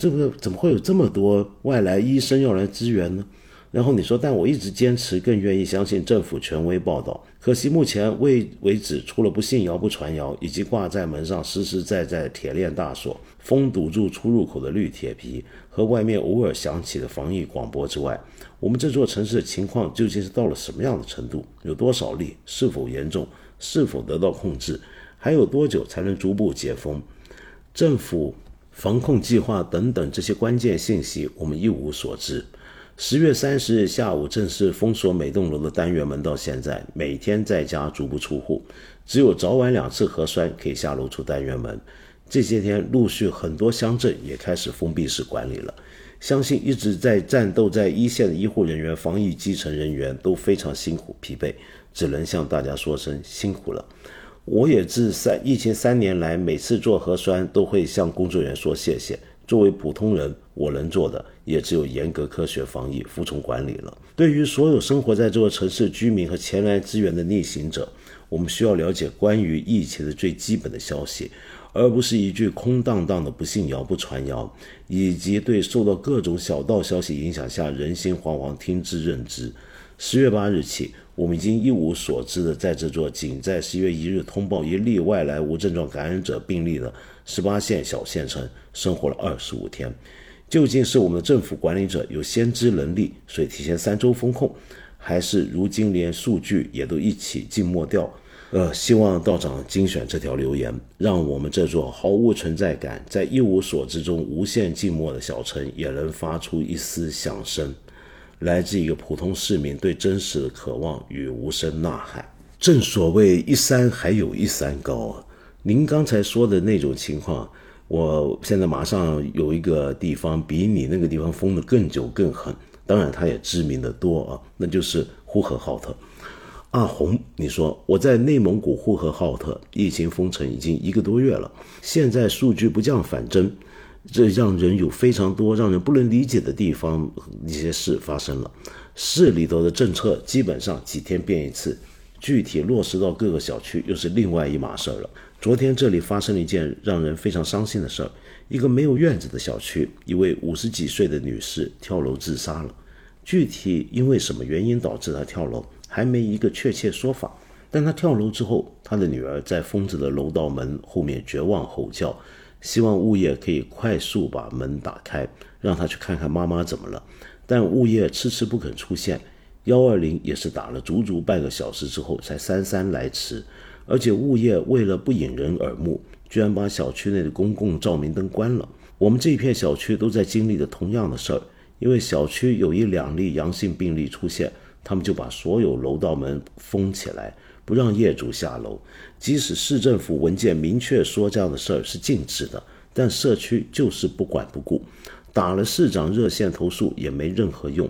这个怎么会有这么多外来医生要来支援呢？然后你说，但我一直坚持，更愿意相信政府权威报道。可惜目前为为止，除了不信谣不传谣，以及挂在门上实实在在铁链大锁、封堵住出入口的绿铁皮，和外面偶尔响起的防疫广播之外，我们这座城市的情况究竟是到了什么样的程度？有多少例？是否严重？是否得到控制？还有多久才能逐步解封？政府防控计划等等这些关键信息，我们一无所知。十月三十日下午正式封锁每栋楼的单元门，到现在每天在家足不出户，只有早晚两次核酸可以下楼出单元门。这些天陆续很多乡镇也开始封闭式管理了。相信一直在战斗在一线的医护人员、防疫基层人员都非常辛苦疲惫。只能向大家说声辛苦了。我也自三疫情三年来，每次做核酸都会向工作人员说谢谢。作为普通人，我能做的也只有严格科学防疫、服从管理了。对于所有生活在这座城市居民和前来支援的逆行者，我们需要了解关于疫情的最基本的消息，而不是一句空荡荡的“不信谣不传谣”，以及对受到各种小道消息影响下人心惶惶听之任之。十月八日起。我们已经一无所知的在这座仅在十月一日通报一例外来无症状感染者病例的十八线小县城生活了二十五天，究竟是我们的政府管理者有先知能力，所以提前三周封控，还是如今连数据也都一起静默掉？呃，希望道长精选这条留言，让我们这座毫无存在感、在一无所知中无限静默的小城也能发出一丝响声。来自一个普通市民对真实的渴望与无声呐喊。正所谓一山还有一山高啊！您刚才说的那种情况，我现在马上有一个地方比你那个地方封的更久更狠，当然它也知名的多啊，那就是呼和浩特。阿红，你说我在内蒙古呼和浩特，疫情封城已经一个多月了，现在数据不降反增。这让人有非常多让人不能理解的地方，一些事发生了。市里头的政策基本上几天变一次，具体落实到各个小区又是另外一码事儿了。昨天这里发生了一件让人非常伤心的事儿：一个没有院子的小区，一位五十几岁的女士跳楼自杀了。具体因为什么原因导致她跳楼，还没一个确切说法。但他跳楼之后，他的女儿在疯子的楼道门后面绝望吼叫。希望物业可以快速把门打开，让他去看看妈妈怎么了。但物业迟迟不肯出现，幺二零也是打了足足半个小时之后才姗姗来迟。而且物业为了不引人耳目，居然把小区内的公共照明灯关了。我们这一片小区都在经历着同样的事儿，因为小区有一两例阳性病例出现，他们就把所有楼道门封起来。不让业主下楼，即使市政府文件明确说这样的事儿是禁止的，但社区就是不管不顾，打了市长热线投诉也没任何用，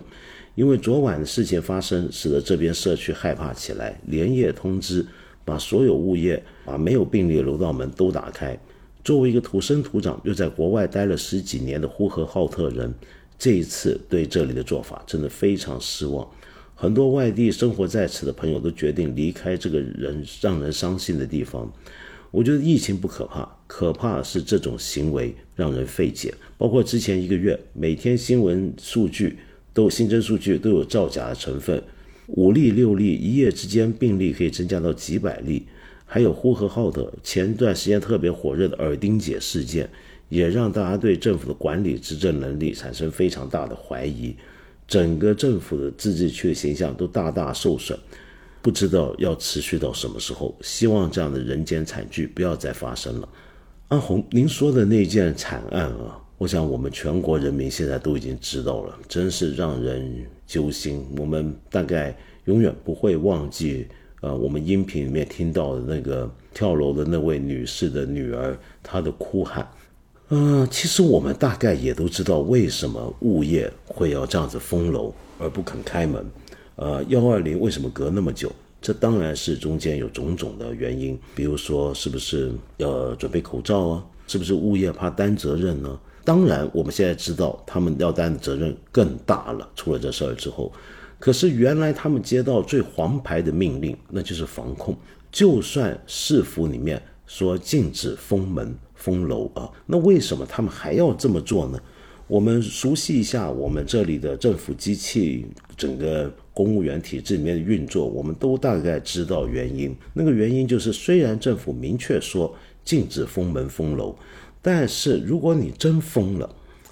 因为昨晚的事情发生，使得这边社区害怕起来，连夜通知，把所有物业把没有病例楼道门都打开。作为一个土生土长又在国外待了十几年的呼和浩特人，这一次对这里的做法真的非常失望。很多外地生活在此的朋友都决定离开这个人让人伤心的地方。我觉得疫情不可怕，可怕是这种行为让人费解。包括之前一个月，每天新闻数据都新增数据都有造假的成分，五例六例，一夜之间病例可以增加到几百例。还有呼和浩特前段时间特别火热的耳钉姐事件，也让大家对政府的管理执政能力产生非常大的怀疑。整个政府的自治区的形象都大大受损，不知道要持续到什么时候。希望这样的人间惨剧不要再发生了。阿红，您说的那件惨案啊，我想我们全国人民现在都已经知道了，真是让人揪心。我们大概永远不会忘记呃，我们音频里面听到的那个跳楼的那位女士的女儿，她的哭喊。嗯，其实我们大概也都知道为什么物业会要这样子封楼而不肯开门。呃，幺二零为什么隔那么久？这当然是中间有种种的原因，比如说是不是要准备口罩啊？是不是物业怕担责任呢？当然，我们现在知道他们要担的责任更大了。出了这事儿之后，可是原来他们接到最黄牌的命令，那就是防控。就算市府里面说禁止封门。封楼啊，那为什么他们还要这么做呢？我们熟悉一下我们这里的政府机器，整个公务员体制里面的运作，我们都大概知道原因。那个原因就是，虽然政府明确说禁止封门封楼，但是如果你真封了，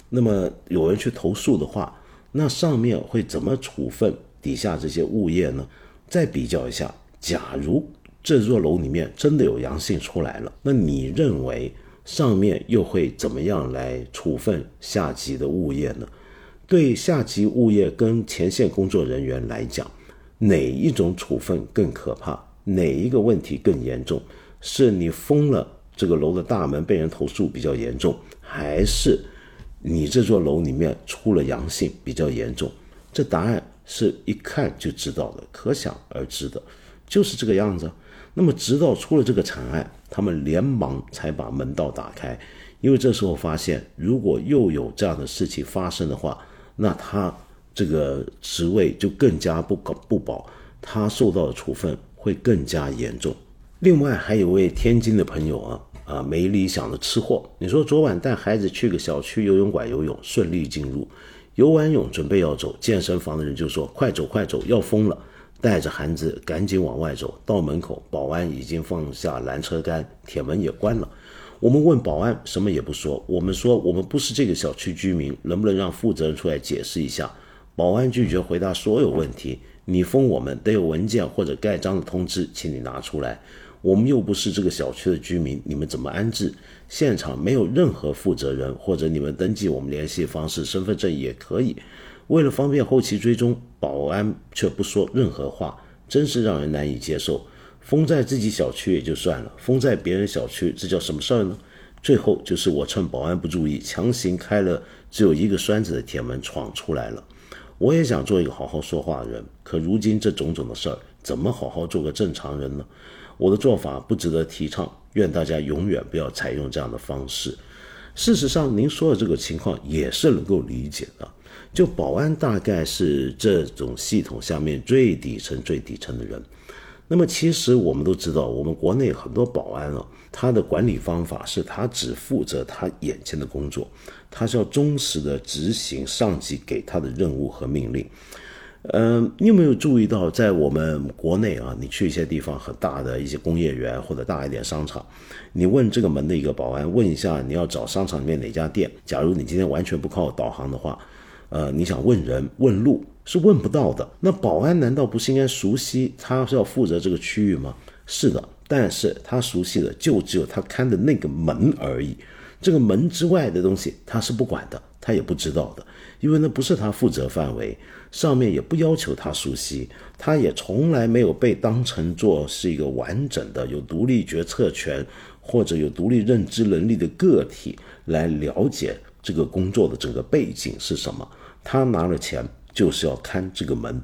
那么有人去投诉的话，那上面会怎么处分底下这些物业呢？再比较一下，假如这座楼里面真的有阳性出来了，那你认为？上面又会怎么样来处分下级的物业呢？对下级物业跟前线工作人员来讲，哪一种处分更可怕？哪一个问题更严重？是你封了这个楼的大门被人投诉比较严重，还是你这座楼里面出了阳性比较严重？这答案是一看就知道的，可想而知的，就是这个样子。那么，直到出了这个惨案，他们连忙才把门道打开，因为这时候发现，如果又有这样的事情发生的话，那他这个职位就更加不搞不保，他受到的处分会更加严重。另外，还有位天津的朋友啊啊，没理想的吃货，你说昨晚带孩子去个小区游泳馆游泳，顺利进入，游完泳准备要走，健身房的人就说：“快走快走，要疯了。”带着孩子赶紧往外走，到门口，保安已经放下拦车杆，铁门也关了。我们问保安，什么也不说。我们说我们不是这个小区居民，能不能让负责人出来解释一下？保安拒绝回答所有问题。你封我们得有文件或者盖章的通知，请你拿出来。我们又不是这个小区的居民，你们怎么安置？现场没有任何负责人，或者你们登记我们联系方式，身份证也可以。为了方便后期追踪，保安却不说任何话，真是让人难以接受。封在自己小区也就算了，封在别人小区，这叫什么事儿呢？最后就是我趁保安不注意，强行开了只有一个栓子的铁门闯出来了。我也想做一个好好说话的人，可如今这种种的事儿，怎么好好做个正常人呢？我的做法不值得提倡，愿大家永远不要采用这样的方式。事实上，您说的这个情况也是能够理解的。就保安大概是这种系统下面最底层、最底层的人。那么，其实我们都知道，我们国内很多保安啊，他的管理方法是他只负责他眼前的工作，他是要忠实的执行上级给他的任务和命令。嗯，你有没有注意到，在我们国内啊，你去一些地方很大的一些工业园或者大一点商场，你问这个门的一个保安，问一下你要找商场里面哪家店。假如你今天完全不靠导航的话。呃，你想问人问路是问不到的。那保安难道不是应该熟悉？他是要负责这个区域吗？是的，但是他熟悉的就只有他看的那个门而已。这个门之外的东西他是不管的，他也不知道的，因为那不是他负责范围，上面也不要求他熟悉，他也从来没有被当成做是一个完整的、有独立决策权或者有独立认知能力的个体来了解这个工作的整个背景是什么。他拿了钱就是要看这个门，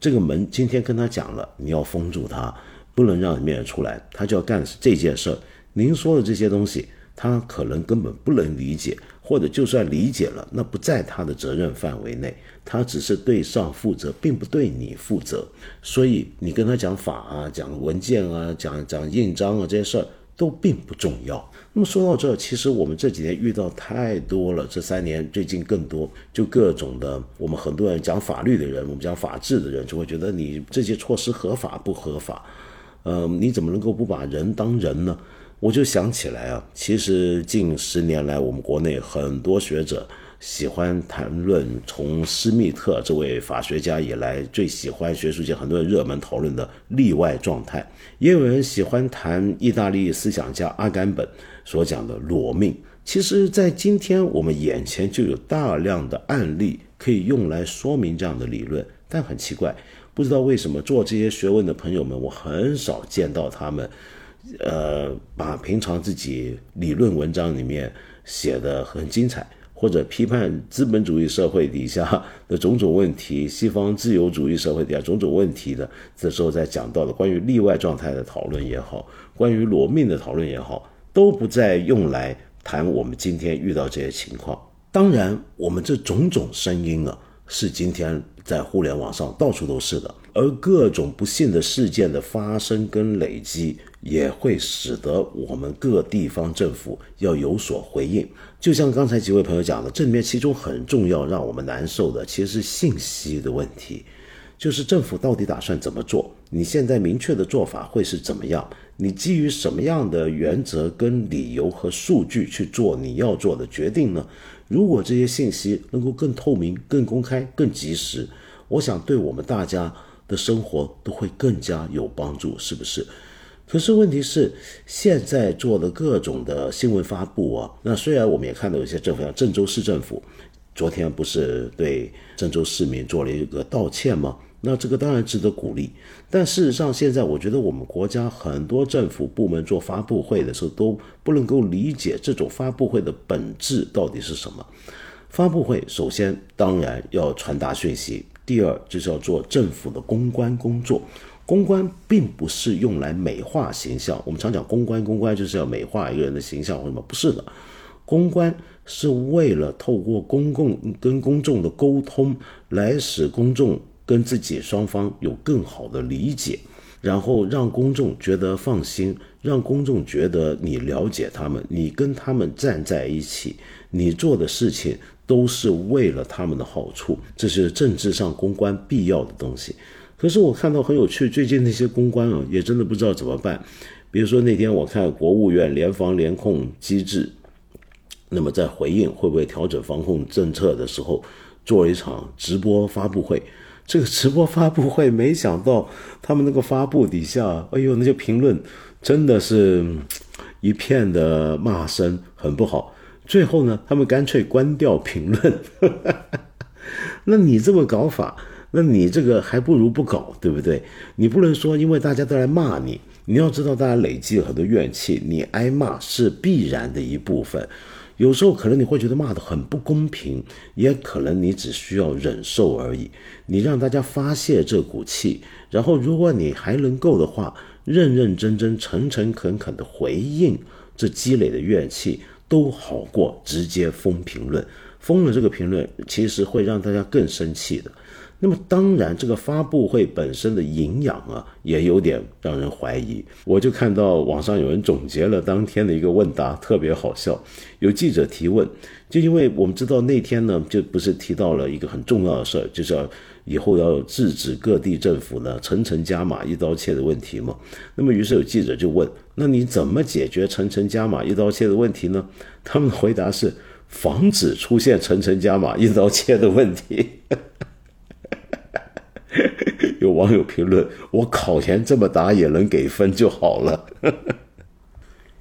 这个门今天跟他讲了，你要封住他，不能让里面人出来，他就要干这件事儿。您说的这些东西，他可能根本不能理解，或者就算理解了，那不在他的责任范围内，他只是对上负责，并不对你负责。所以你跟他讲法啊，讲文件啊，讲讲印章啊这些事儿都并不重要。那么说到这，其实我们这几年遇到太多了，这三年最近更多，就各种的，我们很多人讲法律的人，我们讲法治的人，就会觉得你这些措施合法不合法？嗯，你怎么能够不把人当人呢？我就想起来啊，其实近十年来，我们国内很多学者。喜欢谈论从施密特这位法学家以来最喜欢学术界很多人热门讨论的例外状态，也有人喜欢谈意大利思想家阿甘本所讲的裸命。其实，在今天我们眼前就有大量的案例可以用来说明这样的理论，但很奇怪，不知道为什么做这些学问的朋友们，我很少见到他们，呃，把平常自己理论文章里面写的很精彩。或者批判资本主义社会底下的种种问题，西方自由主义社会底下种种问题的，这时候在讲到的关于例外状态的讨论也好，关于裸命的讨论也好，都不再用来谈我们今天遇到这些情况。当然，我们这种种声音啊，是今天在互联网上到处都是的。而各种不幸的事件的发生跟累积，也会使得我们各地方政府要有所回应。就像刚才几位朋友讲的，这里面其中很重要，让我们难受的其实是信息的问题，就是政府到底打算怎么做？你现在明确的做法会是怎么样？你基于什么样的原则、跟理由和数据去做你要做的决定呢？如果这些信息能够更透明、更公开、更及时，我想对我们大家。的生活都会更加有帮助，是不是？可是问题是，现在做的各种的新闻发布啊，那虽然我们也看到有些政府，像郑州市政府，昨天不是对郑州市民做了一个道歉吗？那这个当然值得鼓励。但事实上，现在我觉得我们国家很多政府部门做发布会的时候，都不能够理解这种发布会的本质到底是什么。发布会首先当然要传达讯息。第二就是要做政府的公关工作，公关并不是用来美化形象。我们常讲公关，公关就是要美化一个人的形象或什么？不是的，公关是为了透过公共跟公众的沟通，来使公众跟自己双方有更好的理解，然后让公众觉得放心，让公众觉得你了解他们，你跟他们站在一起，你做的事情。都是为了他们的好处，这是政治上公关必要的东西。可是我看到很有趣，最近那些公关啊，也真的不知道怎么办。比如说那天我看国务院联防联控机制，那么在回应会不会调整防控政策的时候，做了一场直播发布会。这个直播发布会，没想到他们那个发布底下，哎呦，那些评论真的是一片的骂声，很不好。最后呢，他们干脆关掉评论。[laughs] 那你这么搞法，那你这个还不如不搞，对不对？你不能说因为大家都来骂你，你要知道大家累积了很多怨气，你挨骂是必然的一部分。有时候可能你会觉得骂的很不公平，也可能你只需要忍受而已。你让大家发泄这股气，然后如果你还能够的话，认认真真、诚诚恳恳的回应这积累的怨气。都好过直接封评论，封了这个评论，其实会让大家更生气的。那么当然，这个发布会本身的营养啊，也有点让人怀疑。我就看到网上有人总结了当天的一个问答，特别好笑。有记者提问，就因为我们知道那天呢，就不是提到了一个很重要的事儿，就是要以后要制止各地政府呢层层加码一刀切的问题嘛。那么于是有记者就问。那你怎么解决层层加码一刀切的问题呢？他们的回答是防止出现层层加码一刀切的问题。网友评论：“我考研这么答也能给分就好了。[laughs] ”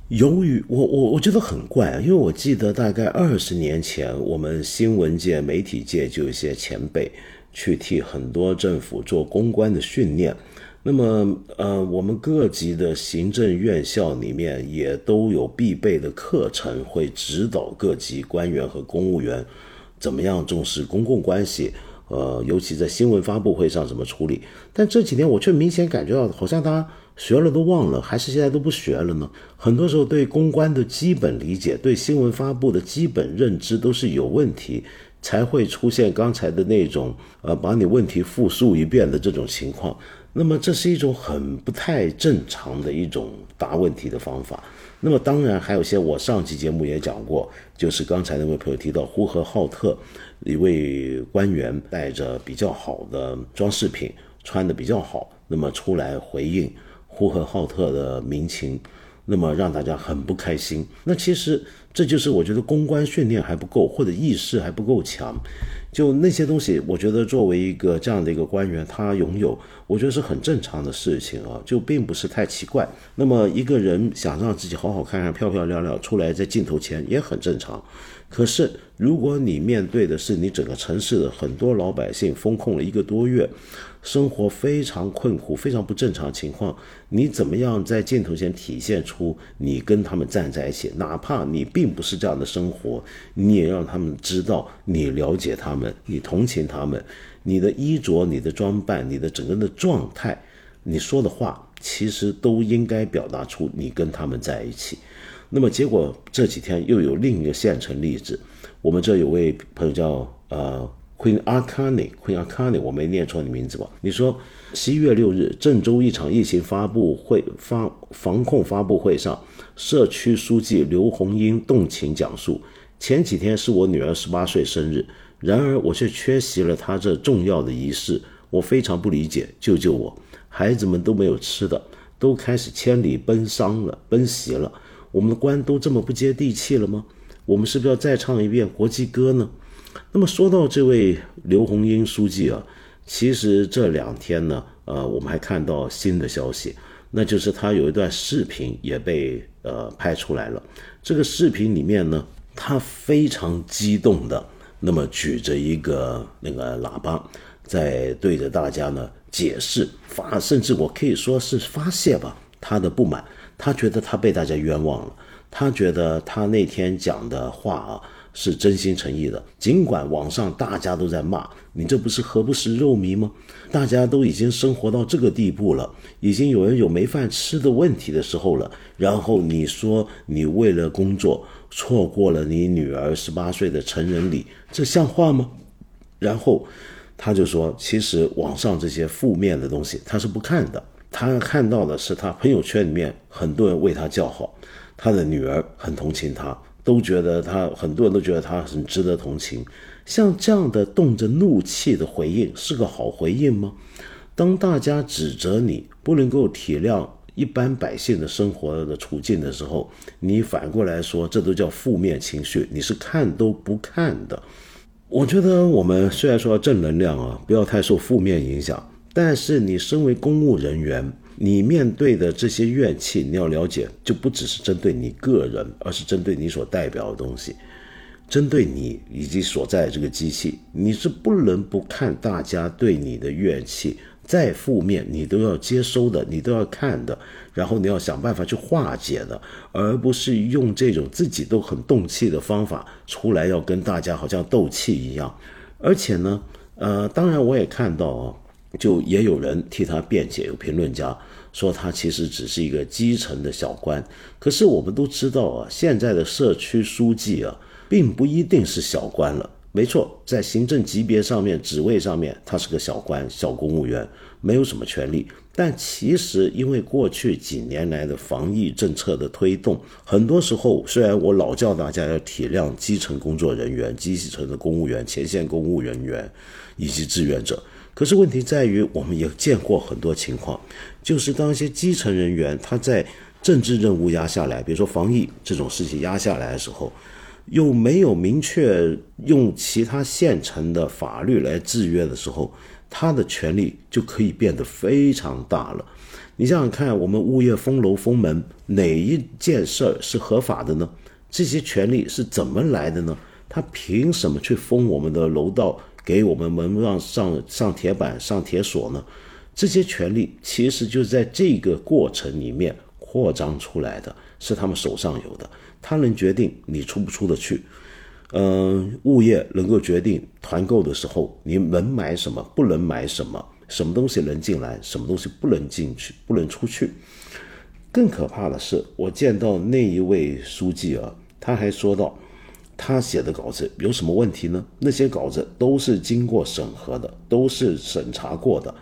由于我我我觉得很怪，因为我记得大概二十年前，我们新闻界、媒体界就有一些前辈去替很多政府做公关的训练。那么，呃，我们各级的行政院校里面也都有必备的课程，会指导各级官员和公务员怎么样重视公共关系，呃，尤其在新闻发布会上怎么处理。但这几年我却明显感觉到，好像大家学了都忘了，还是现在都不学了呢？很多时候对公关的基本理解，对新闻发布的基本认知都是有问题，才会出现刚才的那种，呃，把你问题复述一遍的这种情况。那么这是一种很不太正常的一种答问题的方法。那么当然还有些，我上期节目也讲过，就是刚才那位朋友提到呼和浩特一位官员带着比较好的装饰品，穿的比较好，那么出来回应呼和浩特的民情，那么让大家很不开心。那其实这就是我觉得公关训练还不够，或者意识还不够强。就那些东西，我觉得作为一个这样的一个官员，他拥有，我觉得是很正常的事情啊，就并不是太奇怪。那么一个人想让自己好好看看、漂漂亮亮出来在镜头前也很正常。可是，如果你面对的是你整个城市的很多老百姓封控了一个多月，生活非常困苦、非常不正常情况，你怎么样在镜头前体现出你跟他们站在一起？哪怕你并不是这样的生活，你也让他们知道你了解他们，你同情他们。你的衣着、你的装扮、你的整个人的状态，你说的话，其实都应该表达出你跟他们在一起。那么结果这几天又有另一个现成例子，我们这有位朋友叫呃 Queen Arcani，Queen Arcani，我没念错你名字吧？你说十一月六日郑州一场疫情发布会发防控发布会上，社区书记刘红英动情讲述，前几天是我女儿十八岁生日，然而我却缺席了她这重要的仪式，我非常不理解，救救我！孩子们都没有吃的，都开始千里奔丧了，奔袭了。我们的官都这么不接地气了吗？我们是不是要再唱一遍国际歌呢？那么说到这位刘洪英书记啊，其实这两天呢，呃，我们还看到新的消息，那就是他有一段视频也被呃拍出来了。这个视频里面呢，他非常激动的，那么举着一个那个喇叭，在对着大家呢解释发，甚至我可以说是发泄吧他的不满。他觉得他被大家冤枉了，他觉得他那天讲的话啊是真心诚意的，尽管网上大家都在骂你，这不是何不食肉糜吗？大家都已经生活到这个地步了，已经有人有没饭吃的问题的时候了，然后你说你为了工作错过了你女儿十八岁的成人礼，这像话吗？然后他就说，其实网上这些负面的东西他是不看的。他看到的是他朋友圈里面很多人为他叫好，他的女儿很同情他，都觉得他很多人都觉得他很值得同情。像这样的动着怒气的回应是个好回应吗？当大家指责你不能够体谅一般百姓的生活的处境的时候，你反过来说这都叫负面情绪，你是看都不看的。我觉得我们虽然说正能量啊，不要太受负面影响。但是你身为公务人员，你面对的这些怨气，你要了解，就不只是针对你个人，而是针对你所代表的东西，针对你以及所在这个机器，你是不能不看大家对你的怨气，再负面你都要接收的，你都要看的，然后你要想办法去化解的，而不是用这种自己都很动气的方法出来要跟大家好像斗气一样。而且呢，呃，当然我也看到啊。就也有人替他辩解，有评论家说他其实只是一个基层的小官。可是我们都知道啊，现在的社区书记啊，并不一定是小官了。没错，在行政级别上面、职位上面，他是个小官、小公务员，没有什么权利。但其实，因为过去几年来的防疫政策的推动，很多时候，虽然我老叫大家要体谅基层工作人员、基层的公务员、前线公务人员以及志愿者。可是问题在于，我们也见过很多情况，就是当一些基层人员他在政治任务压下来，比如说防疫这种事情压下来的时候，又没有明确用其他现成的法律来制约的时候，他的权利就可以变得非常大了。你想想看，我们物业封楼封门，哪一件事儿是合法的呢？这些权利是怎么来的呢？他凭什么去封我们的楼道？给我们门上上上铁板、上铁锁呢？这些权利其实就是在这个过程里面扩张出来的，是他们手上有的。他能决定你出不出得去，嗯，物业能够决定团购的时候你能买什么，不能买什么，什么东西能进来，什么东西不能进去，不能出去。更可怕的是，我见到那一位书记啊，他还说到。他写的稿子有什么问题呢？那些稿子都是经过审核的，都是审查过的，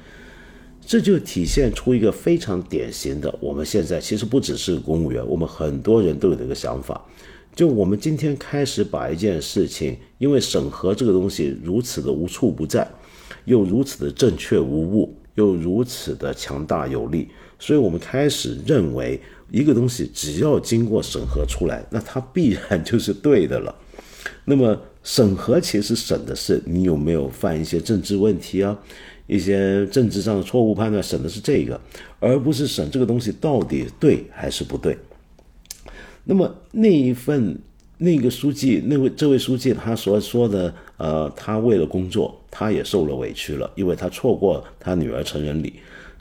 这就体现出一个非常典型的。我们现在其实不只是公务员，我们很多人都有这个想法，就我们今天开始把一件事情，因为审核这个东西如此的无处不在，又如此的正确无误，又如此的强大有力，所以我们开始认为。一个东西只要经过审核出来，那它必然就是对的了。[laughs] 那么审核其实审的是你有没有犯一些政治问题啊，一些政治上的错误判断，审的是这个，而不是审这个东西到底对还是不对。那么那一份那个书记，那位这位书记他所说的，呃，他为了工作，他也受了委屈了，因为他错过他女儿成人礼。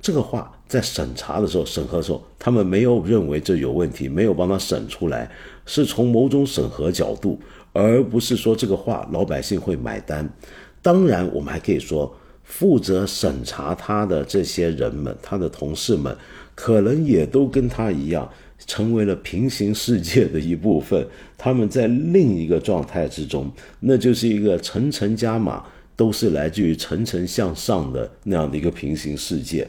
这个话在审查的时候、审核的时候，他们没有认为这有问题，没有帮他审出来，是从某种审核角度，而不是说这个话老百姓会买单。当然，我们还可以说，负责审查他的这些人们，他的同事们，可能也都跟他一样，成为了平行世界的一部分。他们在另一个状态之中，那就是一个层层加码，都是来自于层层向上的那样的一个平行世界。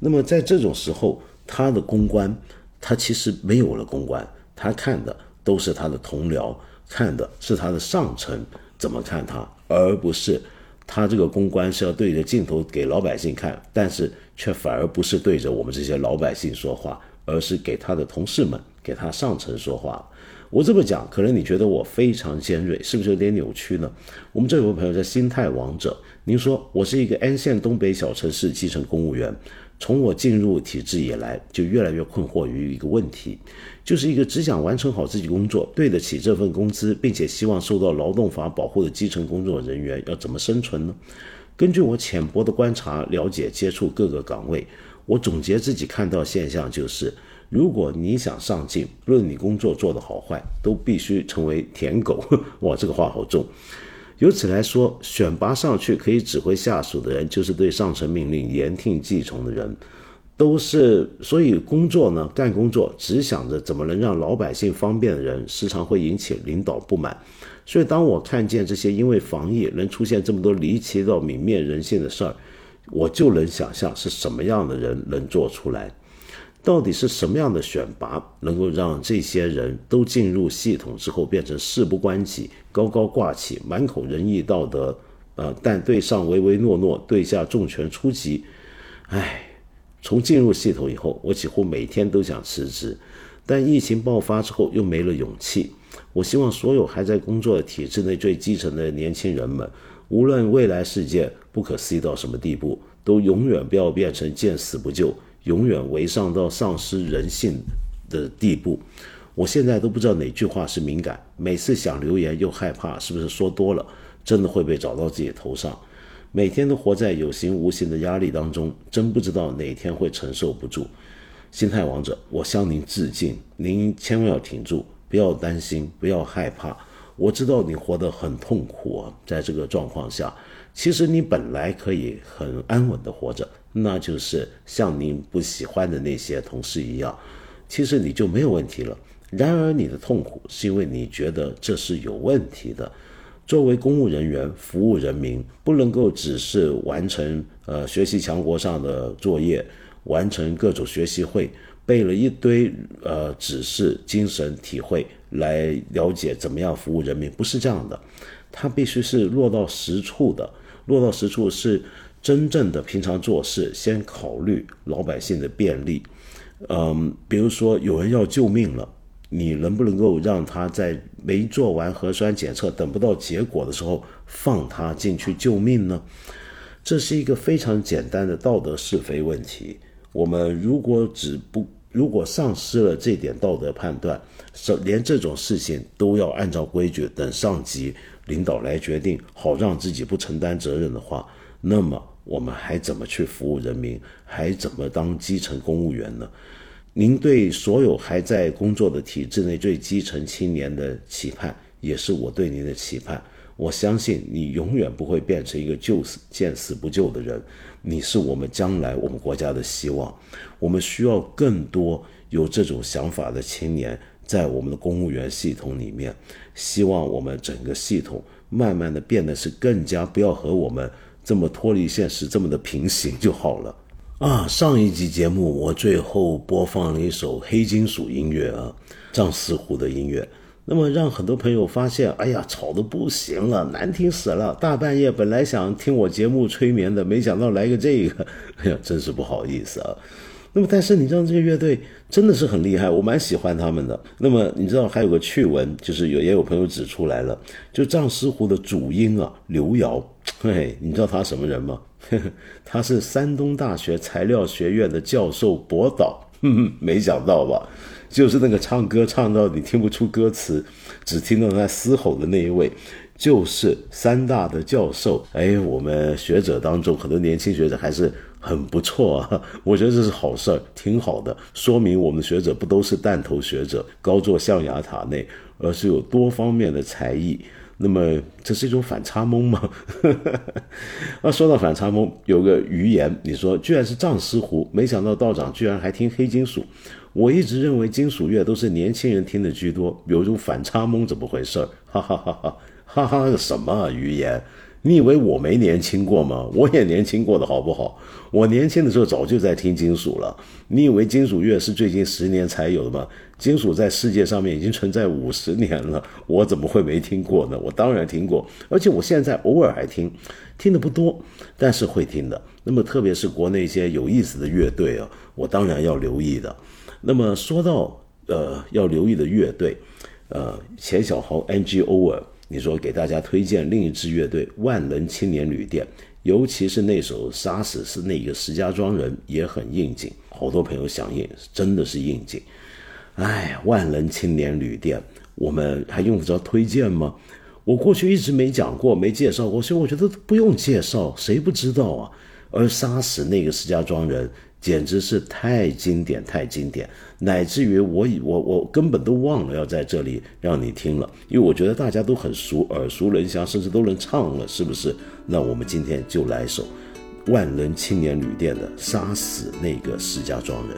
那么在这种时候，他的公关，他其实没有了公关，他看的都是他的同僚，看的是他的上层怎么看他。而不是他这个公关是要对着镜头给老百姓看，但是却反而不是对着我们这些老百姓说话，而是给他的同事们、给他上层说话。我这么讲，可能你觉得我非常尖锐，是不是有点扭曲呢？我们这有位朋友叫心态王者，您说我是一个安县东北小城市基层公务员。从我进入体制以来，就越来越困惑于一个问题，就是一个只想完成好自己工作、对得起这份工资，并且希望受到劳动法保护的基层工作人员要怎么生存呢？根据我浅薄的观察、了解、接触各个岗位，我总结自己看到现象就是：如果你想上进，不论你工作做得好坏，都必须成为舔狗。[laughs] 哇，这个话好重。由此来说，选拔上去可以指挥下属的人，就是对上层命令言听计从的人，都是所以工作呢，干工作只想着怎么能让老百姓方便的人，时常会引起领导不满。所以，当我看见这些因为防疫能出现这么多离奇到泯灭人性的事儿，我就能想象是什么样的人能做出来。到底是什么样的选拔能够让这些人都进入系统之后变成事不关己、高高挂起、满口仁义道德，呃，但对上唯唯诺诺，对下重拳出击？唉，从进入系统以后，我几乎每天都想辞职，但疫情爆发之后又没了勇气。我希望所有还在工作的体制内最基层的年轻人们，无论未来世界不可思议到什么地步，都永远不要变成见死不救。永远为上到丧失人性的地步，我现在都不知道哪句话是敏感。每次想留言又害怕，是不是说多了，真的会被找到自己头上？每天都活在有形无形的压力当中，真不知道哪天会承受不住。心态王者，我向您致敬，您千万要挺住，不要担心，不要害怕。我知道你活得很痛苦啊，在这个状况下，其实你本来可以很安稳的活着。那就是像您不喜欢的那些同事一样，其实你就没有问题了。然而你的痛苦是因为你觉得这是有问题的。作为公务人员，服务人民，不能够只是完成呃学习强国上的作业，完成各种学习会，背了一堆呃指示、精神体会来了解怎么样服务人民，不是这样的。它必须是落到实处的，落到实处是。真正的平常做事，先考虑老百姓的便利。嗯，比如说有人要救命了，你能不能够让他在没做完核酸检测、等不到结果的时候放他进去救命呢？这是一个非常简单的道德是非问题。我们如果只不如果丧失了这点道德判断，连这种事情都要按照规矩等上级领导来决定，好让自己不承担责任的话，那么。我们还怎么去服务人民？还怎么当基层公务员呢？您对所有还在工作的体制内最基层青年的期盼，也是我对您的期盼。我相信你永远不会变成一个救死见死不救的人。你是我们将来我们国家的希望。我们需要更多有这种想法的青年在我们的公务员系统里面。希望我们整个系统慢慢的变得是更加不要和我们。这么脱离现实，这么的平行就好了啊！上一集节目我最后播放了一首黑金属音乐啊，藏丝湖的音乐，那么让很多朋友发现，哎呀，吵的不行了，难听死了！大半夜本来想听我节目催眠的，没想到来个这个，哎呀，真是不好意思啊。那么，但是你知道这个乐队真的是很厉害，我蛮喜欢他们的。那么你知道还有个趣闻，就是有也有朋友指出来了，就藏丝湖的主音啊，刘瑶，嘿，你知道他什么人吗？[laughs] 他是山东大学材料学院的教授博导。没想到吧？就是那个唱歌唱到你听不出歌词，只听到他嘶吼的那一位，就是三大的教授。哎，我们学者当中很多年轻学者还是很不错啊，[laughs] 我觉得这是好事儿，挺好的，说明我们学者不都是弹头学者，高坐象牙塔内，而是有多方面的才艺。那么这是一种反差萌吗？那 [laughs] 说到反差萌，有个余言，你说居然是藏丝湖，没想到道长居然还听黑金属。我一直认为金属乐都是年轻人听的居多，有一种反差萌，怎么回事？[laughs] 哈哈哈哈哈哈什么余言？你以为我没年轻过吗？我也年轻过的好不好？我年轻的时候早就在听金属了。你以为金属乐是最近十年才有的吗？金属在世界上面已经存在五十年了，我怎么会没听过呢？我当然听过，而且我现在偶尔还听，听的不多，但是会听的。那么特别是国内一些有意思的乐队啊，我当然要留意的。那么说到呃要留意的乐队，呃钱小豪 NG Over。你说给大家推荐另一支乐队万能青年旅店，尤其是那首《杀死是那个石家庄人》也很应景，好多朋友响应，真的是应景。哎，万能青年旅店，我们还用得着推荐吗？我过去一直没讲过，没介绍过，所以我觉得不用介绍，谁不知道啊？而杀死那个石家庄人。简直是太经典，太经典，乃至于我以我我根本都忘了要在这里让你听了，因为我觉得大家都很熟，耳熟能详，甚至都能唱了，是不是？那我们今天就来首万人青年旅店的《杀死那个石家庄人》。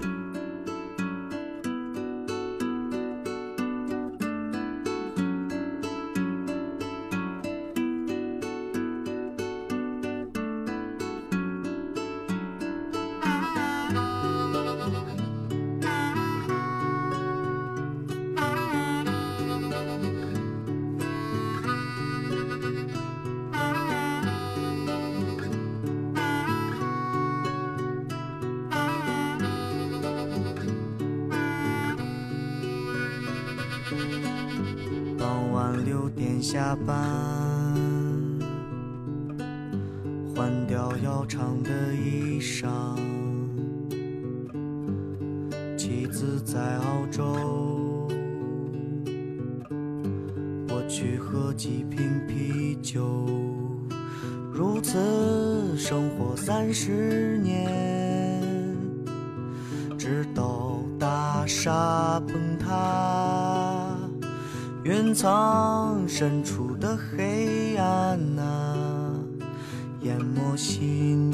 子在澳洲，我去喝几瓶啤酒。如此生活三十年，直到大厦崩塌。云层深处的黑暗啊，淹没心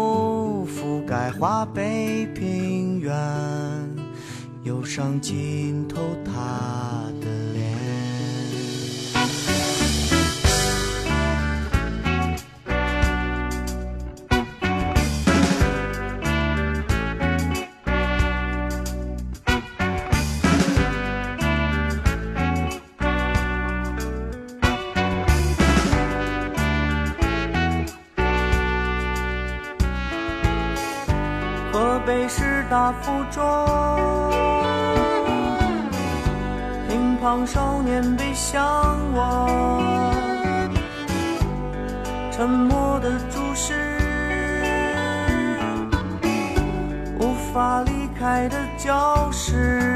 华北平原，忧伤浸透服装，乒乓少年背向我，沉默的注视，无法离开的教室，